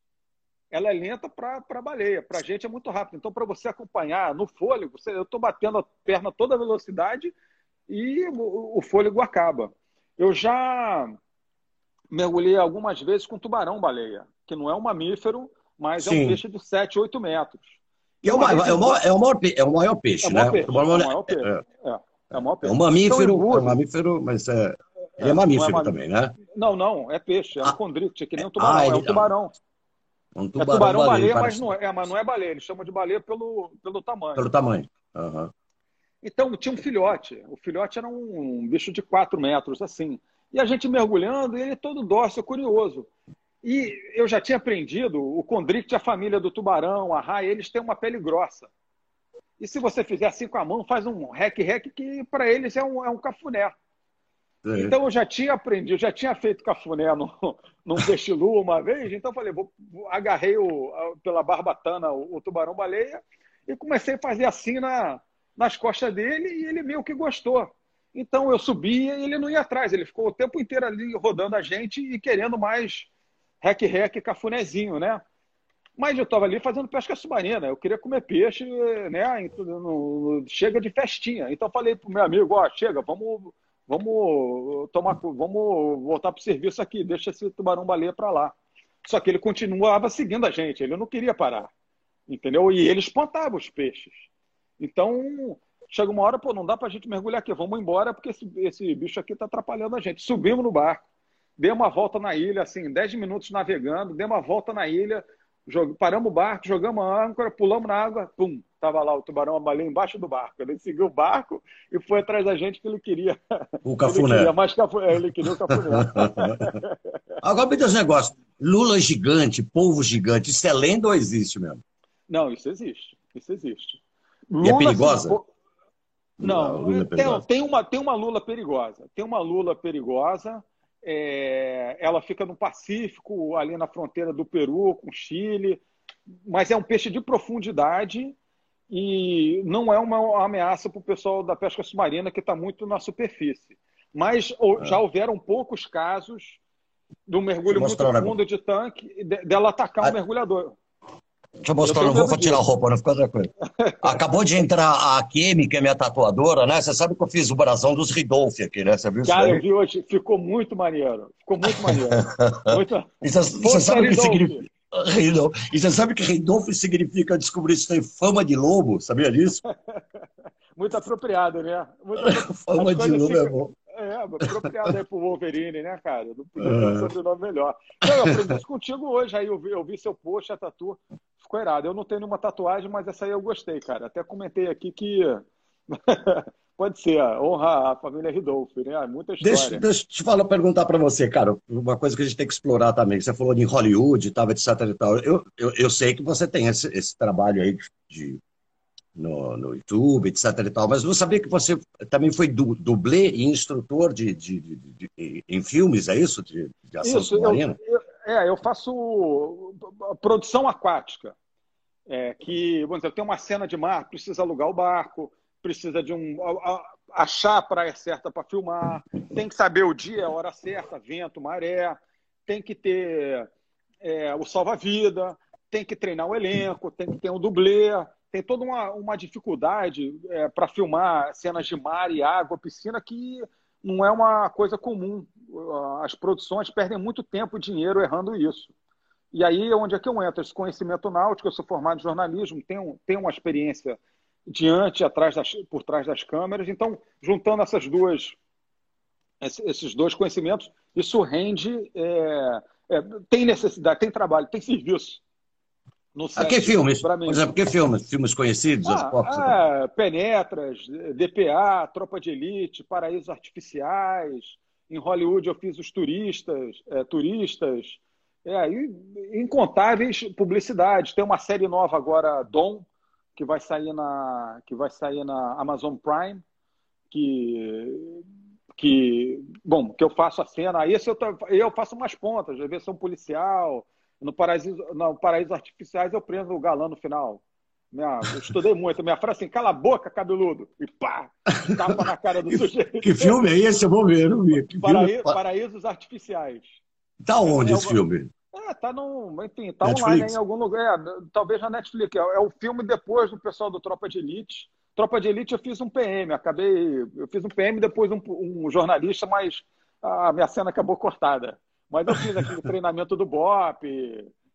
ela é lenta para a baleia. Para a gente é muito rápido. Então, para você acompanhar no fôlego, você, eu estou batendo a perna toda a velocidade e o, o fôlego acaba. Eu já mergulhei algumas vezes com tubarão-baleia, que não é um mamífero, mas Sim. é um peixe de 7, 8 metros. E é, o, é, o maior, é, o maior, é o maior peixe, é o maior né? Peixe, é, o maior peixe. É, é, é, o maior peixe. É um mamífero, então, é um mamífero, mas é, ele é, mamífero, não também, né? Não, não, é peixe, é um ah, condrite, que nem um tubarão, ah, é um tubarão. Um tubarão, é tubarão baleia, baleia mas, não é, mas não é baleia, eles chamam de baleia pelo, pelo tamanho. Pelo tamanho. Uhum. Então, tinha um filhote. O filhote era um, um bicho de 4 metros, assim. E a gente mergulhando, e ele todo dócil, curioso. E eu já tinha aprendido, o condrite, a família do tubarão, a raia, eles têm uma pele grossa. E se você fizer assim com a mão, faz um rec-rec que para eles é um, é um cafuné. É. Então eu já tinha aprendido, já tinha feito cafuné no, num peixe-lua uma vez, então falei, vou, agarrei o, pela barbatana o, o tubarão-baleia e comecei a fazer assim na, nas costas dele e ele meio que gostou. Então eu subia e ele não ia atrás, ele ficou o tempo inteiro ali rodando a gente e querendo mais rec-rec cafunézinho, né? Mas eu estava ali fazendo pesca submarina, eu queria comer peixe, né? chega de festinha. Então falei pro meu amigo, ó, chega, vamos, vamos tomar, vamos voltar pro serviço aqui, deixa esse tubarão baleia para lá. Só que ele continuava seguindo a gente, ele não queria parar, entendeu? E ele espantava os peixes. Então Chega uma hora, pô, não dá pra gente mergulhar aqui, vamos embora porque esse, esse bicho aqui tá atrapalhando a gente. Subimos no barco, demos uma volta na ilha, assim, 10 minutos navegando, demos uma volta na ilha, paramos o barco, jogamos a âncora, pulamos na água, pum, tava lá o tubarão, a baleia embaixo do barco. Ele seguiu o barco e foi atrás da gente que ele queria. O cafuné. Ele queria, mais cafuné, ele queria o cafuné. Agora me diz um negócio, lula gigante, polvo gigante, isso é lenda ou existe mesmo? Não, isso existe, isso existe. Lula, e é perigosa? Assim, não, é tem, tem, uma, tem uma lula perigosa. Tem uma lula perigosa. É, ela fica no Pacífico, ali na fronteira do Peru com o Chile, mas é um peixe de profundidade e não é uma ameaça para o pessoal da pesca submarina que está muito na superfície. Mas é. já houveram poucos casos um mergulho muito fundo de tanque dela atacar um mergulhador. Deixa eu mostrar, eu não vou tirar a roupa, não fica tranquilo. Acabou de entrar a Kemi, que é minha tatuadora, né? Você sabe que eu fiz o brasão dos Ridolfi aqui, né? Você viu isso? Cara, eu vi hoje, ficou muito maneiro. Ficou muito maneiro. Muito... você, você sabe o que significa? E você sabe que Rindolfo significa descobrir isso tem fama de lobo? Sabia disso? muito apropriado, né? Muito fama de lobo é bom. É, apropriado aí pro Wolverine, né, cara? Não podia ter um nome melhor. Não, eu aprendi isso contigo hoje, aí eu vi, eu vi seu post, a tatu, ficou irado. Eu não tenho nenhuma tatuagem, mas essa aí eu gostei, cara. Até comentei aqui que pode ser, honra a família Ridolfo, né? Muita história. Deixa, deixa eu te falar, perguntar para você, cara, uma coisa que a gente tem que explorar também. Você falou de Hollywood, tava, etc e tal. Eu, eu, eu sei que você tem esse, esse trabalho aí de no, no YouTube, etc. e tal, mas não sabia que você também foi du, dublê e instrutor de, de, de, de, em filmes, é isso? De, de ação isso, submarina? Eu, eu, é, eu faço produção aquática. É, que, vamos dizer, tem uma cena de mar, precisa alugar o barco, precisa de um. achar a praia certa para filmar, tem que saber o dia, a hora certa, vento, maré, tem que ter é, o salva-vida, tem que treinar o elenco, tem que ter um dublê, tem toda uma, uma dificuldade é, para filmar cenas de mar e água, piscina, que não é uma coisa comum. As produções perdem muito tempo e dinheiro errando isso. E aí é onde é que eu entro? Esse conhecimento náutico, eu sou formado em jornalismo, tenho, tenho uma experiência diante, atrás das, por trás das câmeras. Então, juntando essas duas, esses dois conhecimentos, isso rende, é, é, tem necessidade, tem trabalho, tem serviço no set, ah, que filmes? Por exemplo, que filmes? Filmes conhecidos? Ah, é, Penetras, DPA, Tropa de Elite, Paraísos Artificiais. Em Hollywood eu fiz os turistas, é, turistas. É, incontáveis publicidades. Tem uma série nova agora, Dom, que vai sair na, que vai sair na Amazon Prime, que que bom que eu faço a cena aí eu, eu faço umas pontas às vezes sou um policial no Paraíso, no Paraíso Artificiais eu prendo o galã no final. Minha, eu estudei muito. Minha frase assim, cala a boca, cabeludo. E pá, tapa na cara do sujeito. Que filme é esse? Eu vou ver, não vi. Paraí Paraísos Artificiais. Tá onde é, esse filme? É, tá no, enfim, tá Netflix. online em algum lugar. É, talvez na Netflix. É, é, o filme depois do pessoal do Tropa de Elite. Tropa de Elite eu fiz um PM, acabei. Eu fiz um PM depois um, um jornalista, mas a minha cena acabou cortada. Mas eu fiz aquele treinamento do BOP,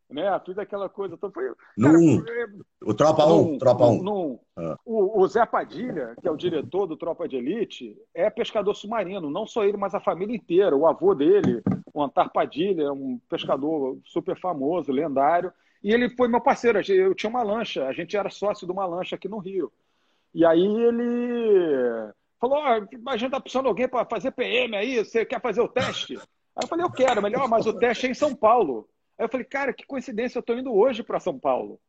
né? Fiz aquela coisa. Então foi, cara, foi, o Tropa 1, um, Tropa 1. Um. Ah. O, o, Zé Padilha, que é o diretor do Tropa de Elite, é pescador submarino. Não só ele, mas a família inteira. O avô dele, o Antar Padilha, um pescador super famoso, lendário. E ele foi meu parceiro. Eu tinha uma lancha, a gente era sócio de uma lancha aqui no Rio. E aí ele falou: oh, a gente tá precisando de alguém para fazer PM aí, você quer fazer o teste? Aí eu falei, eu quero, melhor, mas o teste é em São Paulo. Aí eu falei, cara, que coincidência, eu estou indo hoje para São Paulo.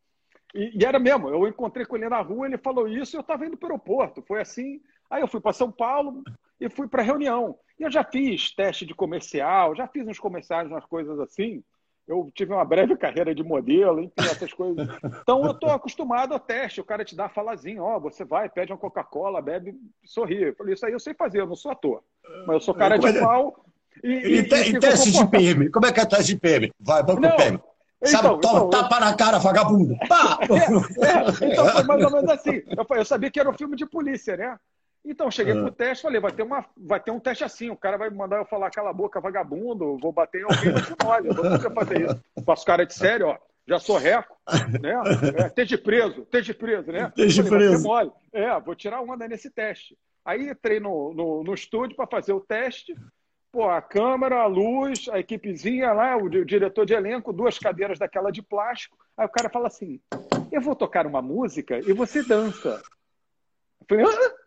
E, e, era mesmo, eu encontrei com ele na rua, ele falou isso e eu estava indo para o aeroporto. Foi assim. Aí eu fui para São Paulo e fui para a reunião. E eu já fiz teste de comercial, já fiz uns comerciais, umas coisas assim. Eu tive uma breve carreira de modelo, enfim, essas coisas. Então eu estou acostumado ao teste. O cara te dá falazinho, ó, oh, você vai, pede uma Coca-Cola, bebe, sorri. Eu falei, isso aí eu sei fazer, eu não sou ator. Mas eu sou cara de pau e, e, e, e teste de PM? Como é que é teste de PM? Vai, vamos pro PM. Sabe, então, toma, então, tapa na cara, vagabundo. Pá! É, é, então foi mais ou menos assim. Eu, eu, sabia que era um filme de polícia, né? Então, cheguei pro teste, falei, vai ter, uma, vai ter um teste assim, o cara vai mandar eu falar cala a boca, vagabundo, vou bater em alguém, mas olha, eu não vou fazer isso. Faço cara de sério, ó, já sou reco, né? É, esteja preso, esteja preso, né? Esteja preso. Mole. É, vou tirar onda nesse teste. Aí entrei no, no, no estúdio para fazer o teste, Pô, a câmera, a luz, a equipezinha lá, o diretor de elenco, duas cadeiras daquela de plástico. Aí o cara fala assim: Eu vou tocar uma música e você dança. Eu falei: Hã?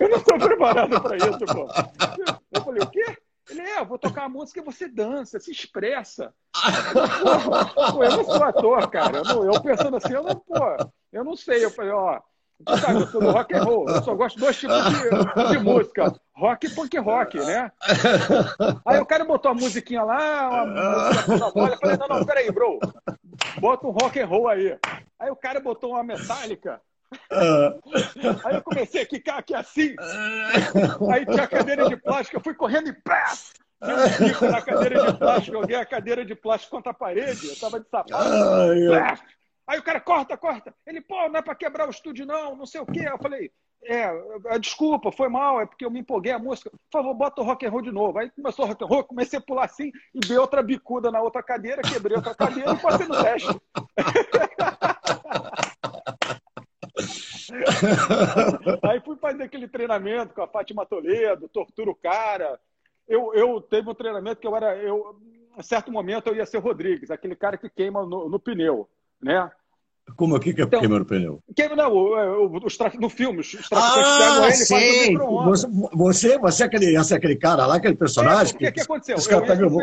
Eu não estou preparado para isso, pô. Eu falei: O quê? Ele é, eu vou tocar a música e você dança, se expressa. Pô, eu não sou ator, cara. Eu, não, eu pensando assim, eu não, pô, eu não sei. Eu falei, ó, sabe, eu sou do rock and roll. Eu só gosto de dois tipos de, de música. Rock e punk rock, né? Aí o cara botou a musiquinha lá, uma música. Eu falei, não, não, peraí, bro. Bota um rock and roll aí. Aí o cara botou uma metálica. Ah. Aí eu comecei a quicar aqui assim. Aí tinha a cadeira de plástico, eu fui correndo e pá! Deu um na cadeira de plástico, joguei a cadeira de plástico contra a parede, eu tava de sapato. Aí o cara, corta, corta. Ele, pô, não é pra quebrar o estúdio, não, não sei o quê. Eu falei, é, é, desculpa, foi mal, é porque eu me empolguei a música. Por favor, bota o rock and roll de novo. Aí começou o rock and roll, comecei a pular assim e dei outra bicuda na outra cadeira, quebrei outra cadeira e passei no teste. Aí fui fazer aquele treinamento com a Fátima Toledo, tortura o cara. Eu, eu teve um treinamento que eu era, eu, em certo momento eu ia ser o Rodrigues, aquele cara que queima no, no pneu, né? Como aqui que é então, queima no pneu? Queima, não, o, os no filme, os traficantes ah, pegam ele você, você, você é aquele, você é aquele cara lá, aquele personagem? É, o que, que, aconteceu? Eu ia, pegam...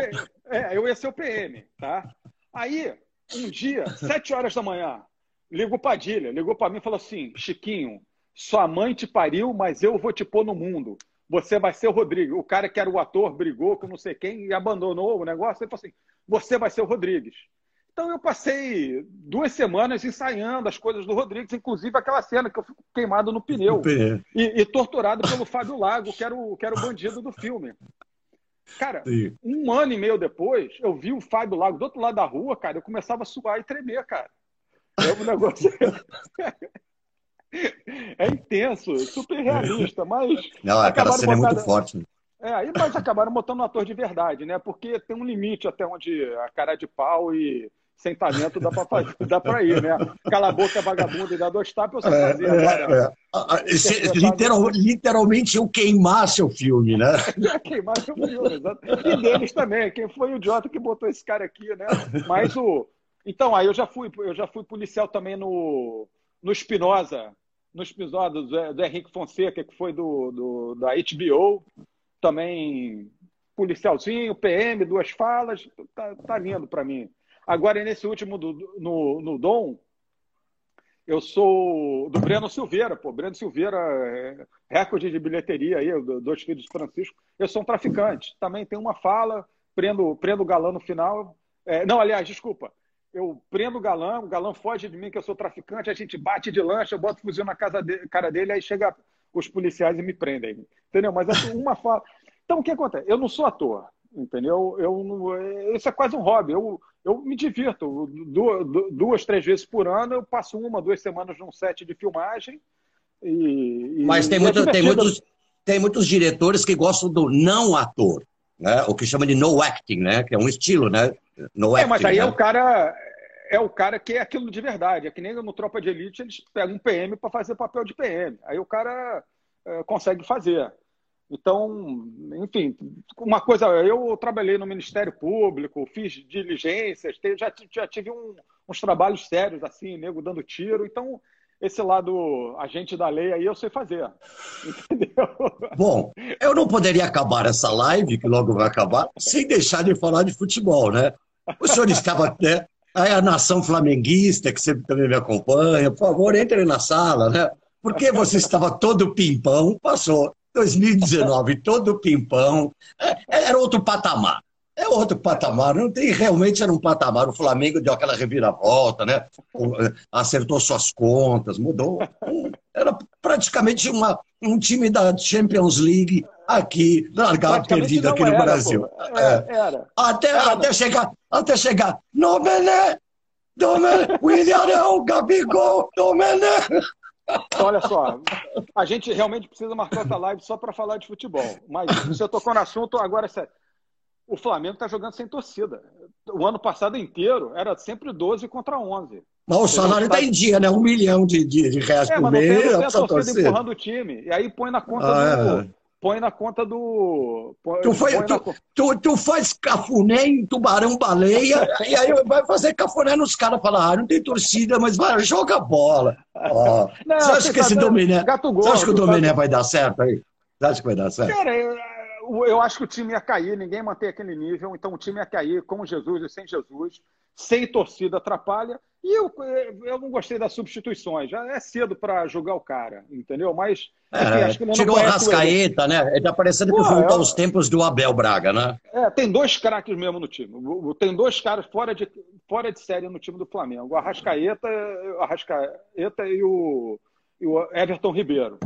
é, eu ia ser o PM, tá? Aí, um dia, sete horas da manhã, ligou Padilha, ligou para mim e falou assim, Chiquinho, sua mãe te pariu, mas eu vou te pôr no mundo. Você vai ser o Rodrigues. O cara que era o ator brigou com não sei quem e abandonou o negócio. Ele falou assim, você vai ser o Rodrigues. Então eu passei duas semanas ensaiando as coisas do Rodrigues, inclusive aquela cena que eu fico queimado no pneu e, e, torturado pelo Fábio Lago, que era, o, que era o bandido do filme. Cara, Sim. um ano e meio depois, eu vi o Fábio Lago do outro lado da rua, cara, eu começava a suar e tremer, cara. É um negócio. é intenso, super realista, mas. Não, aquela cena botando... é muito forte. Né? É, aí mas acabaram botando um ator de verdade, né? Porque tem um limite até onde a cara de pau e sem talento dá para dá para ir, né? Cala a boca, vagabundo, e dá dois tapas, eu sei fazer. É, agora, é, é. Literal, literalmente eu queimar seu filme, né? É, queimar seu filme, exato. E deles também, quem foi o idiota que botou esse cara aqui, né? Mas o. Então, aí eu já fui, eu já fui policial também no, no Espinosa, no Espinosa do, do Henrique Fonseca, que foi do, do, da HBO, também policialzinho, PM, duas falas, tá, tá lindo para mim. Agora, nesse último do, no, no Dom, eu sou do Breno Silveira, pô. Breno Silveira, é recorde de bilheteria aí, dois filhos de Francisco. Eu sou um traficante. Também tem uma fala, prendo, prendo o galã no final. É, não, aliás, desculpa. Eu prendo o galã, o galã foge de mim que eu sou traficante, a gente bate de lancha, eu boto fuzil na casa de, cara dele, aí chega os policiais e me prendem. Entendeu? Mas é uma fala. Então, o que acontece? Eu não sou ator entendeu? Eu isso é quase um hobby. Eu, eu me divirto duas, duas, três vezes por ano. Eu passo uma, duas semanas num set de filmagem. E, Mas tem, e é muito, é tem, muitos, tem muitos diretores que gostam do não ator, né? O que chama de no acting, né? Que é um estilo, né? No é, acting, mas aí né? é o cara é o cara que é aquilo de verdade. É que nem no Tropa de Elite eles pegam um PM para fazer papel de PM. Aí o cara é, consegue fazer. Então, enfim, uma coisa, eu trabalhei no Ministério Público, fiz diligências, já, já tive um, uns trabalhos sérios, assim, nego dando tiro, então esse lado agente da lei aí eu sei fazer. Entendeu? Bom, eu não poderia acabar essa live, que logo vai acabar, sem deixar de falar de futebol, né? O senhor estava até. Aí a nação flamenguista, que sempre também me acompanha, por favor, entre na sala, né? Porque você estava todo pimpão, passou 2019, todo pimpão. É, era outro patamar. É outro patamar. Não tem, realmente era um patamar. O Flamengo deu aquela reviravolta, né? Acertou suas contas, mudou. Era praticamente uma, um time da Champions League aqui, largado, perdido aqui no era, Brasil. Era, é. era. Até, era, até, chegar, até chegar. Domené! Domené! William Gabigol! Domené! Olha só, a gente realmente precisa marcar outra live só para falar de futebol. Mas você tocou no assunto, agora é sério. O Flamengo está jogando sem torcida. O ano passado inteiro era sempre 12 contra 11. Mas o salário está em dia, né? Um milhão de, de, de reais é, por mês. É, mas não tem a torcida empurrando o time. E aí põe na conta ah, do, é põe na conta do. Põe, tu, foi, tu, na... tu, tu, faz cafuné em tubarão-baleia e aí vai fazer cafuné nos caras falar, ah, não tem torcida, mas vai, joga bola. Oh. Não, você acha que esse Dominé. Você acha que o Dominé vai dar certo aí? Você acha que vai dar certo? Cara, eu, acho que o time ia cair, ninguém mantém aquele nível, então o time ia cair com Jesus e sem Jesus. sem torcida atrapalha. E eu, eu não gostei das substituições. Já é cedo para julgar o cara, entendeu? Mas. É, ele tirou a Rascaeta, né? Ele tá parecendo que voltou é, aos tempos do Abel Braga, né? É, tem dois craques mesmo no time. Tem dois caras fora de, fora de série no time do Flamengo. O Arrascaeta, o Arrascaeta e, o, e o Everton Ribeiro.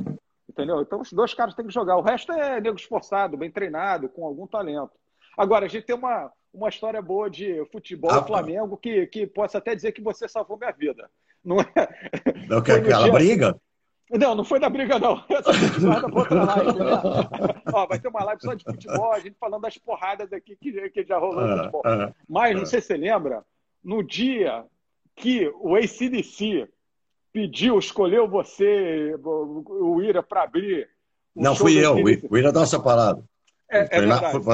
Entendeu? Então os dois caras têm que jogar. O resto é nego esforçado, bem treinado, com algum talento. Agora, a gente tem uma, uma história boa de futebol ah, Flamengo que, que posso até dizer que você salvou minha vida. Não é? Não quer aquela dia... briga? Não, não foi da briga, não. Essa guarda pra outra live. Né? Ó, vai ter uma live só de futebol, a gente falando das porradas aqui que, que já rolou no ah, futebol. Ah, Mas, não ah. sei se você lembra, no dia que o ACDC pediu, escolheu você, o Ira, para abrir. Não, fui eu, o Ira dá essa palavra. É, foi, é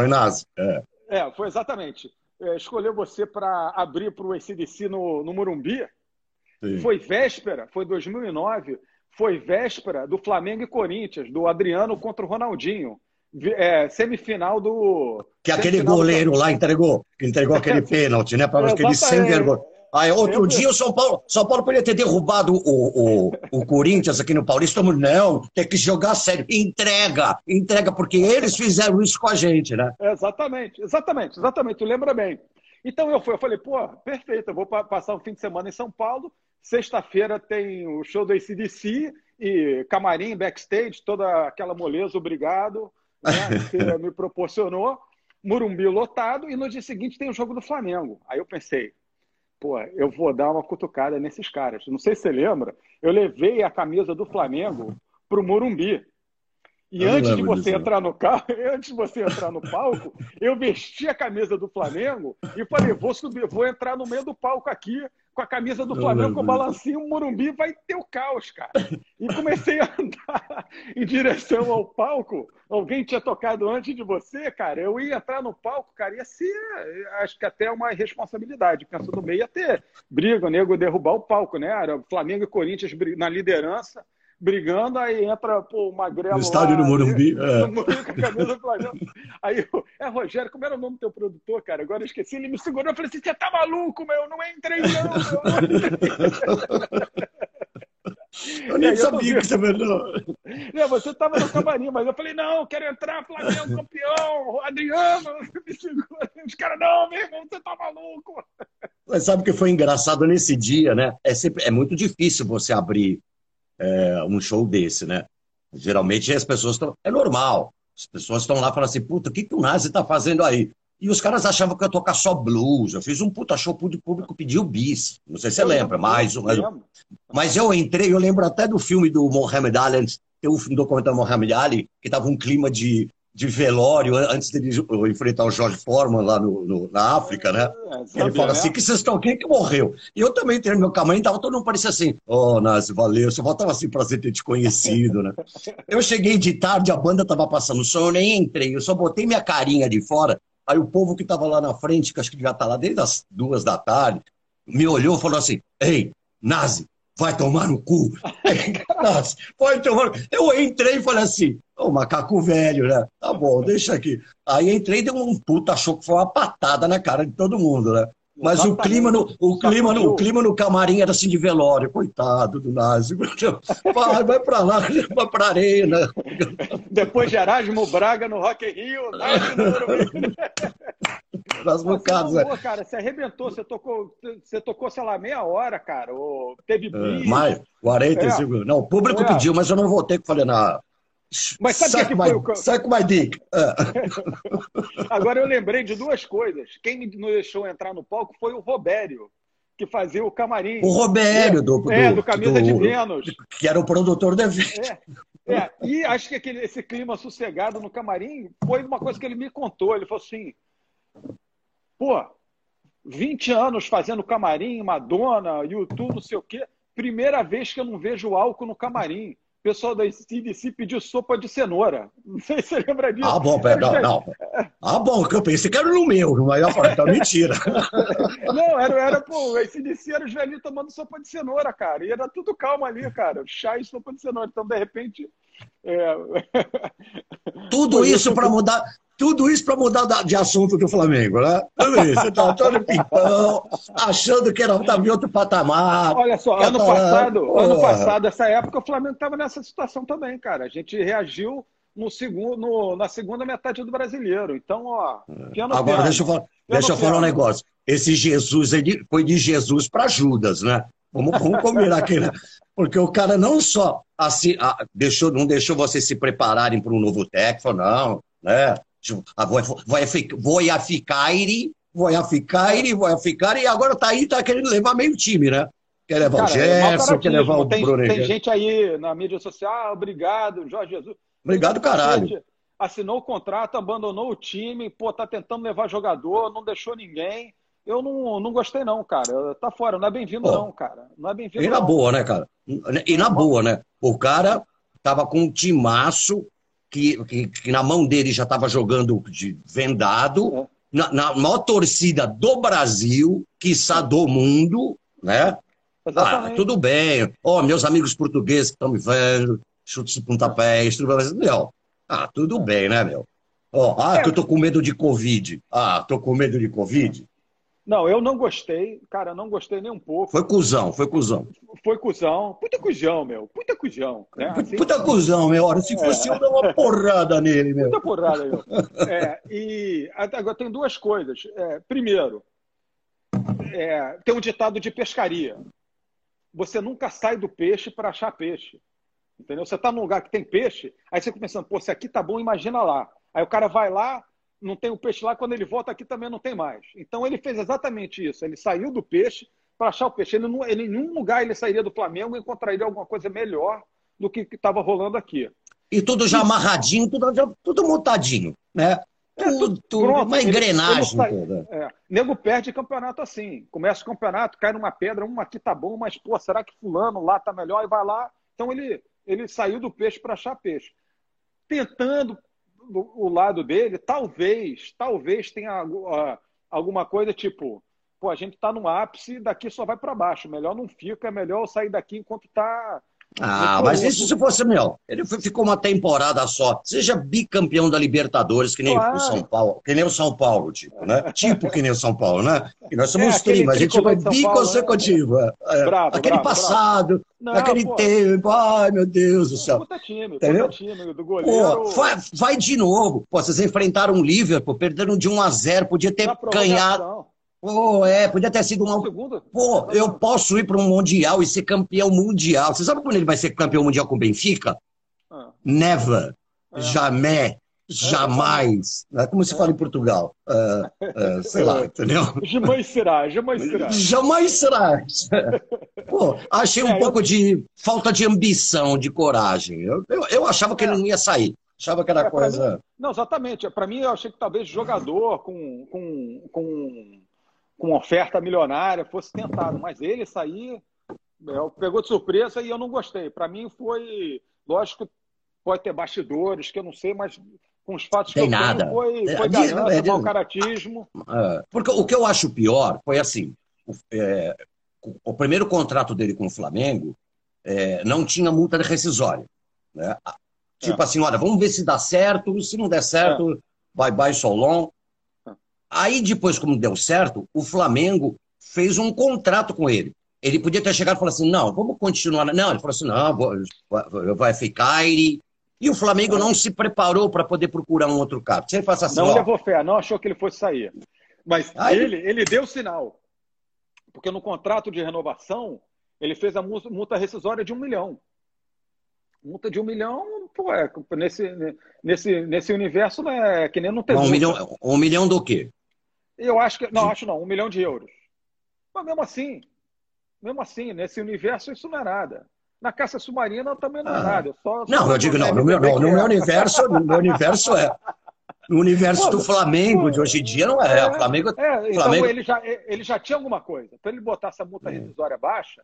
na, foi. É. é, foi exatamente. É, escolheu você para abrir para o ACDC no, no Morumbi. Sim. Foi véspera, foi 2009, foi véspera do Flamengo e Corinthians, do Adriano contra o Ronaldinho. É, semifinal do. Que aquele goleiro do... lá entregou, entregou aquele pênalti, né? Para aquele sem vergonha. Aí, outro dia o São Paulo, São Paulo poderia ter derrubado o, o, o Corinthians aqui no Paulista. Não, tem que jogar sério. Entrega, entrega, porque eles fizeram isso com a gente, né? Exatamente, exatamente, exatamente. Tu lembra bem. Então eu fui, eu falei, pô, perfeito, eu vou passar um fim de semana em São Paulo. Sexta-feira tem o show do ACDC e camarim, backstage, toda aquela moleza, obrigado, né, que me proporcionou. Murumbi lotado e no dia seguinte tem o jogo do Flamengo. Aí eu pensei, pô, eu vou dar uma cutucada nesses caras. Não sei se você lembra, eu levei a camisa do Flamengo pro Morumbi. E eu antes de você disso, entrar no carro, antes de você entrar no palco, eu vesti a camisa do Flamengo e falei, vou subir, vou entrar no meio do palco aqui com a camisa do Flamengo, com o balancinho, o Morumbi vai ter o caos, cara. E comecei a andar em direção ao palco. Alguém tinha tocado antes de você, cara. Eu ia entrar no palco, cara, ia ser, acho que até uma responsabilidade. Penso no meio ia ter briga, o nego derrubar o palco, né? Era Flamengo e Corinthians na liderança brigando, aí entra pô, o Magrelo. No estádio do Morumbi. É. No Morumbi com a camisa do Flamengo. Aí, é Rogério, como era o nome do teu produtor, cara? Agora eu esqueci, ele me segurou e falei assim: você tá maluco, meu? Não entrei, não, meu. Eu nem sabia que você melhor. Não, você estava no camarim, mas eu falei, não, quero entrar, Flamengo campeão, Adriano, me segura. Os caras, não, meu irmão, você tá maluco. Mas sabe o que foi engraçado nesse dia, né? É, sempre, é muito difícil você abrir é, um show desse, né? Geralmente as pessoas estão. É normal. As pessoas estão lá falando assim, puta, o que, que o Nazi tá fazendo aí? E os caras achavam que eu ia tocar só blues. Eu fiz um puta show, o público pediu bis. Não sei se você eu lembra, mas, mas, mas eu entrei, eu lembro até do filme do Mohamed Ali, tem um documentário Mohamed Ali, que tava um clima de de velório antes dele enfrentar o Jorge Foreman lá no, no na África, né? É, ele fala assim, que vocês estão, quem que morreu? E eu também tenho meu camarim, tava todo mundo parecia assim, oh, Nazi, valeu, só faltava assim prazer ter te conhecido, né? eu cheguei de tarde, a banda tava passando som, eu nem entrei, eu só botei minha carinha de fora, aí o povo que tava lá na frente, que acho que estar tá lá desde as duas da tarde, me olhou e falou assim, ei, Nazi, vai tomar no cu. Vai tomar Eu entrei e falei assim, o macaco velho, né? Tá bom, deixa aqui. Aí entrei e deu um puta, achou que foi uma patada na cara de todo mundo, né? Mas o clima, no, o, clima no, o clima no camarim era assim de velório, coitado do Nazi. Vai, vai pra lá, vai pra arena. Depois de Erasmo Braga no Rock in Rio, Nazi no Nas bocadas, né? cara, você arrebentou, você tocou, você tocou, sei lá, meia hora, cara. Ou teve é, mais, 45 é. Não, o público é. pediu, mas eu não voltei, que falei, na mas sabe o que, foi o... Com my dick. É. Agora eu lembrei de duas coisas. Quem me deixou entrar no palco foi o Robério, que fazia o camarim. O Robério, é, do, do, é, do Camisa do, de Vênus. Que era o produtor do evento. É, é. E acho que aquele, esse clima sossegado no camarim foi uma coisa que ele me contou. Ele falou assim: pô, 20 anos fazendo camarim, Madonna, YouTube, não sei o quê. Primeira vez que eu não vejo álcool no camarim o pessoal da CDC pediu sopa de cenoura. Não sei se você lembra disso. Ah, bom, pera, não, não. Ah, bom, que eu pensei que era no meu, mas eu falei, tá mentira. Não, era, era pô, a CDC era os velhinhos tomando sopa de cenoura, cara. E era tudo calmo ali, cara. Chá e sopa de cenoura. Então, de repente. É... Tudo isso para mudar. Tudo isso para mudar de assunto do Flamengo, né? Tudo isso. Você tá todo pimpão, achando que era estava em outro patamar. Olha só, ano tá... passado, ano passado, essa época, o Flamengo estava nessa situação também, cara. A gente reagiu no segundo, no, na segunda metade do brasileiro. Então, ó, piano, Agora, piano, deixa eu falar, deixa eu falar um negócio. Esse Jesus ele foi de Jesus para Judas, né? Vamos, vamos combinar aqui, né? Porque o cara não só assim, deixou, não deixou vocês se prepararem para um novo técnico, não, né? Vou, vou, vou a ficar, vou a ficar, vou a ficar, e agora tá aí, tá querendo levar meio time, né? Quer levar cara, o é Gerson, quer levar o tem, Bruno. Tem gente aí na mídia social, ah, obrigado, Jorge Jesus. Obrigado, caralho. Assinou o contrato, abandonou o time, pô, tá tentando levar jogador, não deixou ninguém. Eu não, não gostei, não, cara. Tá fora, não é bem-vindo, não, cara. Não é bem-vindo. E na não. boa, né, cara? E na boa, né? O cara tava com um timaço que, que, que na mão dele já tava jogando de vendado, é. na, na maior torcida do Brasil, quiçá do mundo, né? Ah, tudo bem. Ó, oh, meus amigos portugueses que estão me vendo, chutes de pontapés, tudo bem. Meu, ah, tudo é. bem, né, meu? Ó, oh, ah, é. que eu tô com medo de Covid. Ah, tô com medo de Covid. Não, eu não gostei, cara, não gostei nem um pouco. Foi cuzão, foi cuzão. Foi cuzão. Puta cuzão, meu. Puta cuzão. Né? Assim, Puta cuzão, meu. Hora, se fosse é. eu, dar uma porrada nele, meu. Puta porrada, meu. É, e agora tem duas coisas. É, primeiro, é, tem um ditado de pescaria. Você nunca sai do peixe para achar peixe. Entendeu? Você está num lugar que tem peixe, aí você fica pensando, pô, se aqui tá bom, imagina lá. Aí o cara vai lá, não tem o peixe lá, quando ele volta aqui também não tem mais. Então ele fez exatamente isso. Ele saiu do peixe para achar o peixe. Ele, não, ele, em nenhum lugar ele sairia do Flamengo e encontraria alguma coisa melhor do que estava rolando aqui. E tudo já amarradinho, tudo, tudo montadinho, né? É, tudo, tudo pronto, uma engrenagem. Ele, ele é, nego perde campeonato assim. Começa o campeonato, cai numa pedra, uma aqui tá bom, mas pô, será que fulano lá tá melhor? E vai lá. Então ele, ele saiu do peixe para achar peixe. Tentando o lado dele, talvez, talvez tenha uh, alguma coisa tipo, pô, a gente está no ápice, daqui só vai para baixo. Melhor não fica, é melhor sair daqui enquanto está ah, mas isso se fosse, meu, ele ficou uma temporada só. Seja bicampeão da Libertadores, que nem claro. o São Paulo, que nem o São Paulo, tipo, né? Tipo que nem o São Paulo, né? E nós somos é, tri, a gente foi biconsecutivo. Né? É, bravo, aquele bravo, passado, bravo. aquele pô. tempo, ai meu Deus do céu. Puta time, Entendeu? puta time do goleiro. Pô, vai, vai, de novo. Pô, vocês enfrentaram o Liverpool, perderam de 1 a 0 podia ter ganhado. Pô, é, podia ter sido uma. Pô, eu posso ir para um Mundial e ser campeão mundial. Você sabe quando ele vai ser campeão mundial com o Benfica? Ah. Never. É. Jamais. Jamais. É. Como se fala em Portugal? Uh, uh, sei lá, entendeu? Jamais será, jamais será. Jamais será. Pô, achei um é, pouco eu... de falta de ambição, de coragem. Eu, eu, eu achava que ele não ia sair. Achava que era é, coisa. Mim, não, exatamente. Para mim, eu achei que talvez jogador com, com, com com oferta milionária fosse tentado, mas ele sair é, pegou de surpresa e eu não gostei. Para mim foi, lógico, pode ter bastidores que eu não sei, mas com os fatos Tem que eu nada. tenho, foi, foi é, ganância, é, mau caratismo. É, porque o que eu acho pior foi assim, o, é, o primeiro contrato dele com o Flamengo é, não tinha multa de rescisória. Né? Tipo assim, olha, vamos ver se dá certo, se não der certo, bye bye Solon. Aí depois, como deu certo, o Flamengo fez um contrato com ele. Ele podia ter chegado e falado assim, não, vamos continuar. Não, ele falou assim, não, vou, vai ficar. E, e o Flamengo não se preparou para poder procurar um outro cara. Você faz assim, não ó, levou fé, não achou que ele fosse sair. Mas aí, ele, ele deu sinal. Porque no contrato de renovação, ele fez a multa rescisória de um milhão. Multa de um milhão, pô, é, nesse, nesse, nesse universo não é que nem não tem. Um milhão, um milhão do quê? Eu acho que. Não, acho não, um milhão de euros. Mas mesmo assim, mesmo assim, nesse universo isso não é nada. Na caça submarina também não é ah. nada. Só, não, só eu digo não. No meu, não, no meu universo, no meu universo é. No universo pô, do Flamengo pô, de hoje em dia não é. é o Flamengo, é, então Flamengo... ele, já, ele já tinha alguma coisa. Para ele botar essa multa rescisória baixa,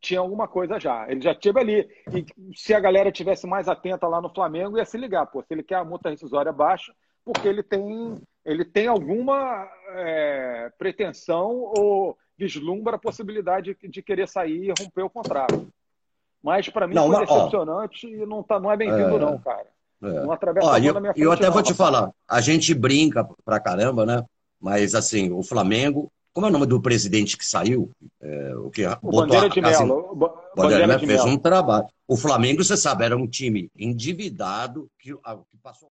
tinha alguma coisa já. Ele já teve ali. E se a galera tivesse mais atenta lá no Flamengo, ia se ligar. Pô, se ele quer a multa rescisória baixa, porque ele tem ele tem alguma é, pretensão ou vislumbra a possibilidade de, de, querer sair e romper o contrato. Mas para mim não, foi decepcionante ó, e não, tá, não é bem-vindo, é... não, cara. É. Não atravessa Ó, a eu, minha frente, eu até não, vou te falar, a gente brinca pra caramba, né? Mas assim, o Flamengo, como é o nome do presidente que saiu? É, o que o Bandeira de Melo. Bandeira, Bandeira de fez um trabalho. O Flamengo, você sabe, era um time endividado que, que passou